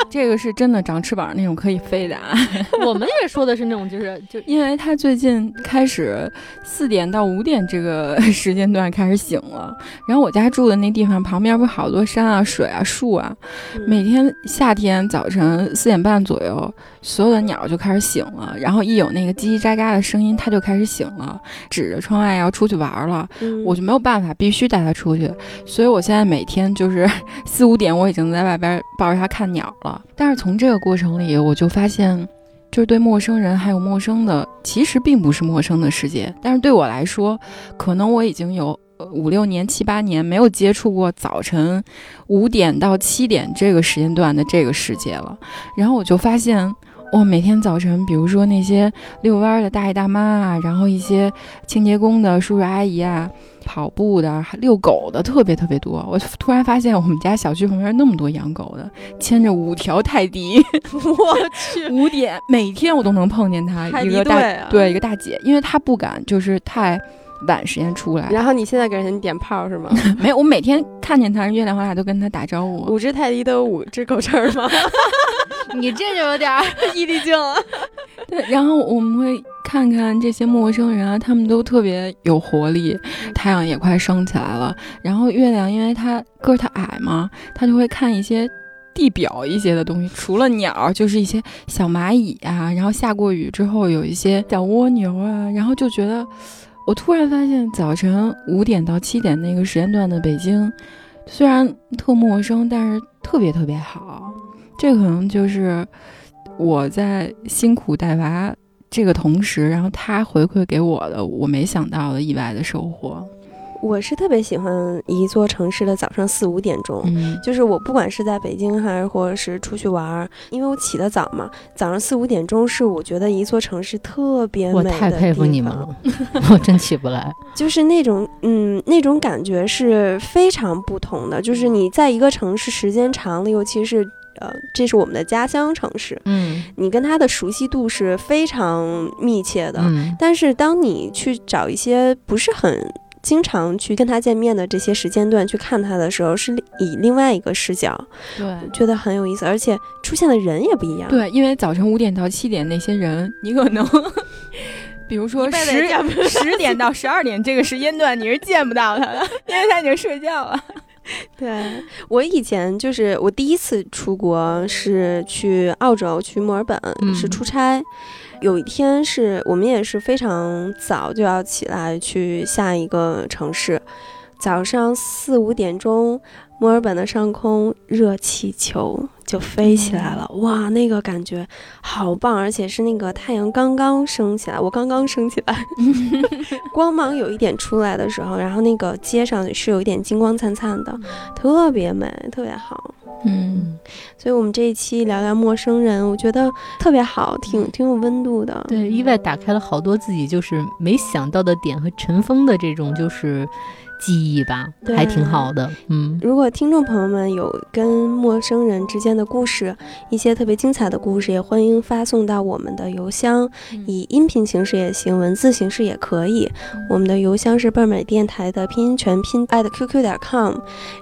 这个是真的长翅膀那种可以飞的啊，我们也说的是那种，就是就因为他最近开始四点到五点这个时间段开始醒了，然后我家住的那地方旁边不是好多山啊、水啊、树啊，嗯。每天夏天早晨四点半左右，所有的鸟就开始醒了，然后一有那个叽叽喳喳的声音，它就开始醒了，指着窗外要出去玩了，嗯。我就没有办法，必须带它出去，所以我现在每天就是 四五点，我已经在外边抱着它看鸟了。但是从这个过程里，我就发现。就是对陌生人还有陌生的，其实并不是陌生的世界，但是对我来说，可能我已经有五六年、七八年没有接触过早晨五点到七点这个时间段的这个世界了。然后我就发现，我每天早晨，比如说那些遛弯的大爷大妈啊，然后一些清洁工的叔叔阿姨啊，跑步的、还遛狗的，特别特别多。我突然发现我们家小区旁边那么多养狗的，牵着五条泰迪，我去，五点每天我都能碰见它泰迪一个大啊对一个大姐，因为她不敢就是太晚时间出来。然后你现在给人点炮是吗？没有，我每天看见他，月亮和俩都跟他打招呼。五只泰迪都有五只狗吃儿吗？你这就有点儿异地镜了。对，然后我们会看看这些陌生人啊，他们都特别有活力，太阳也快升起来了。然后月亮，因为它个儿它矮嘛，它就会看一些地表一些的东西，除了鸟，就是一些小蚂蚁啊。然后下过雨之后，有一些小蜗牛啊，然后就觉得，我突然发现早晨五点到七点那个时间段的北京，虽然特陌生，但是特别特别好。这可能就是我在辛苦带娃这个同时，然后他回馈给我的我没想到的意外的收获。我是特别喜欢一座城市的早上四五点钟。嗯，就是我不管是在北京还是或者是出去玩儿，因为我起得早嘛，早上四五点钟是我觉得一座城市特别美我太佩服你们了，我真起不来。就是那种嗯那种感觉是非常不同的。就是你在一个城市时间长了，尤其是呃这是我们的家乡城市，嗯你跟他的熟悉度是非常密切的。嗯但是当你去找一些不是很经常去跟他见面的这些时间段去看他的时候，是以另外一个视角，对。觉得很有意思，而且出现的人也不一样。对，因为早晨五点到七点那些人，你可能，比如说十十点到十二点这个时间段，你是见不到他的，因为他已经睡觉了。对我以前就是我第一次出国是去澳洲，去墨尔本、嗯是出差。有一天是我们也是非常早就要起来去下一个城市，早上四五点钟，墨尔本的上空热气球就飞起来了，哇，那个感觉好棒，而且是那个太阳刚刚升起来，我刚刚升起来，光芒有一点出来的时候，然后那个街上是有一点金光灿灿的，特别美，特别好。嗯，所以我们这一期聊聊陌生人，我觉得特别好，挺挺有温度的。对，意外打开了好多自己就是没想到的点和尘封的这种就是记忆吧，还挺好的。嗯，如果听众朋友们有跟陌生人之间的故事，一些特别精彩的故事，也欢迎发送到我们的邮箱，以音频形式也行，文字形式也可以。我们的邮箱是倍儿美电台的拼音全拼爱的 QQ 点 com。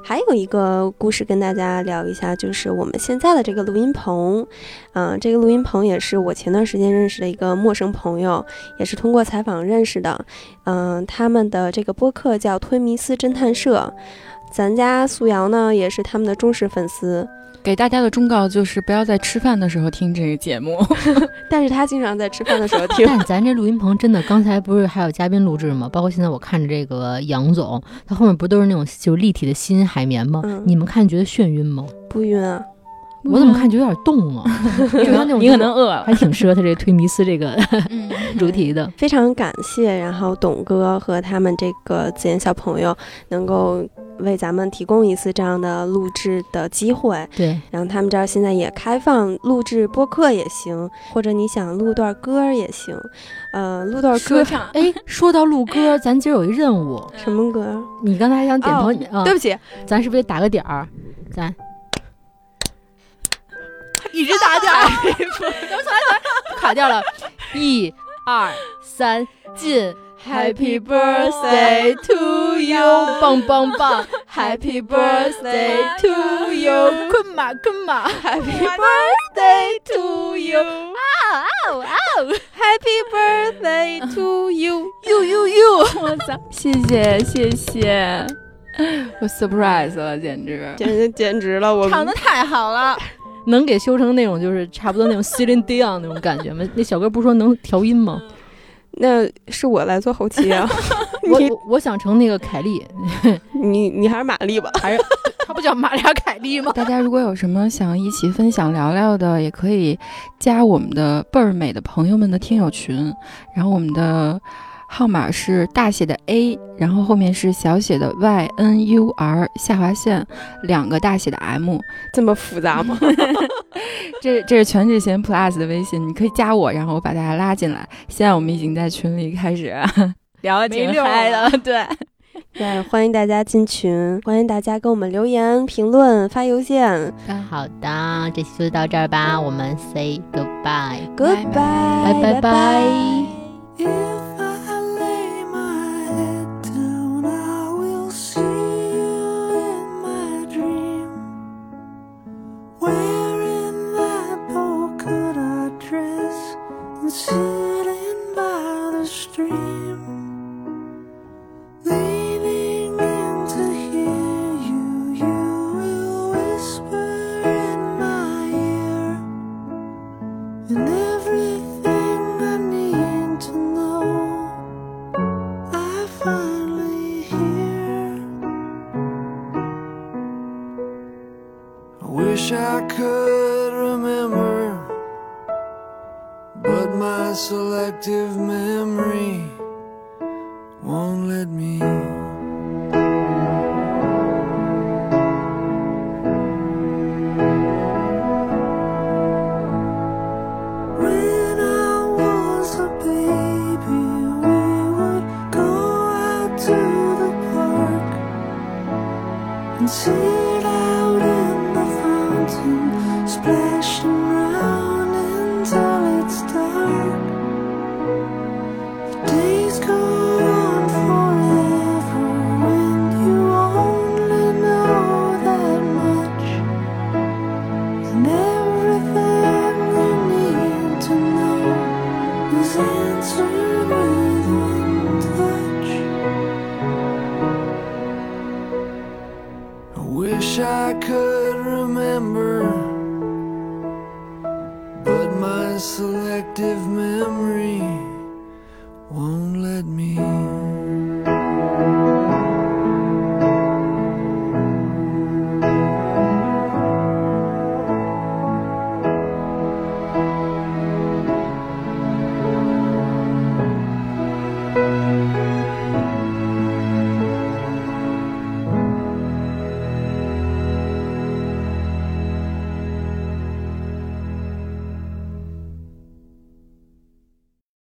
还有一个故事跟大家聊一下，就是我们现在的这个录音棚，嗯、这个录音棚也是我前段时间认识的一个陌生朋友，也是通过采访认识的。嗯、他们的这个播客叫推迷思侦探社。咱家素瑶呢也是他们的忠实粉丝，给大家的忠告就是不要在吃饭的时候听这个节目。但是他经常在吃饭的时候听。但咱这录音棚真的，刚才不是还有嘉宾录制吗？包括现在我看着这个杨总，他后面不都是那种就是立体的吸音海绵吗？嗯你们看觉得眩晕吗？不晕啊，我怎么看就有点动啊？就他那种你可能饿了还。挺适合他这个推迷思这个嗯，主题的。非常感谢，然后董哥和他们这个子妍小朋友能够为咱们提供一次这样的录制的机会。对，然后他们这儿现在也开放录制播客也行，或者你想录段歌儿也行，呃，录段歌说唱，哎，说到录歌，咱今儿有一任务，什么歌儿？你刚才还想点头，对不起，咱是不是得打个点儿？咱一直打掉，等我重来，重来，卡掉了，一二三，进。Happy birthday to you，棒棒棒！Happy birthday to you，困嘛困嘛！Happy birthday to you，啊啊啊！Happy birthday to you，you you you，我操！谢谢谢谢，我 surprise 了，简直简直简直了！我唱的太好了，能给修成那种就是差不多那种 Celine Dion 那种感觉吗？那小哥不是说能调音吗？那是我来做后期啊，我我想成那个凯莉，你你还是玛丽吧，还是他不叫玛丽亚凯莉吗？大家如果有什么想一起分享聊聊的，也可以加我们的倍儿美的朋友们的听友群，然后我们的。号码是大写的 A，然后后面是小写的 Y N U R 下划线，两个大写的 M，这么复杂吗？这这是全智贤 Plus 的微信，你可以加我，然后我把大家拉进来。现在我们已经在群里开始 聊的挺嗨的，对对，欢迎大家进群，欢迎大家给我们留言、评论、发邮件。好的，这期就到这儿吧，我们 say goodbye，goodbye，拜拜拜。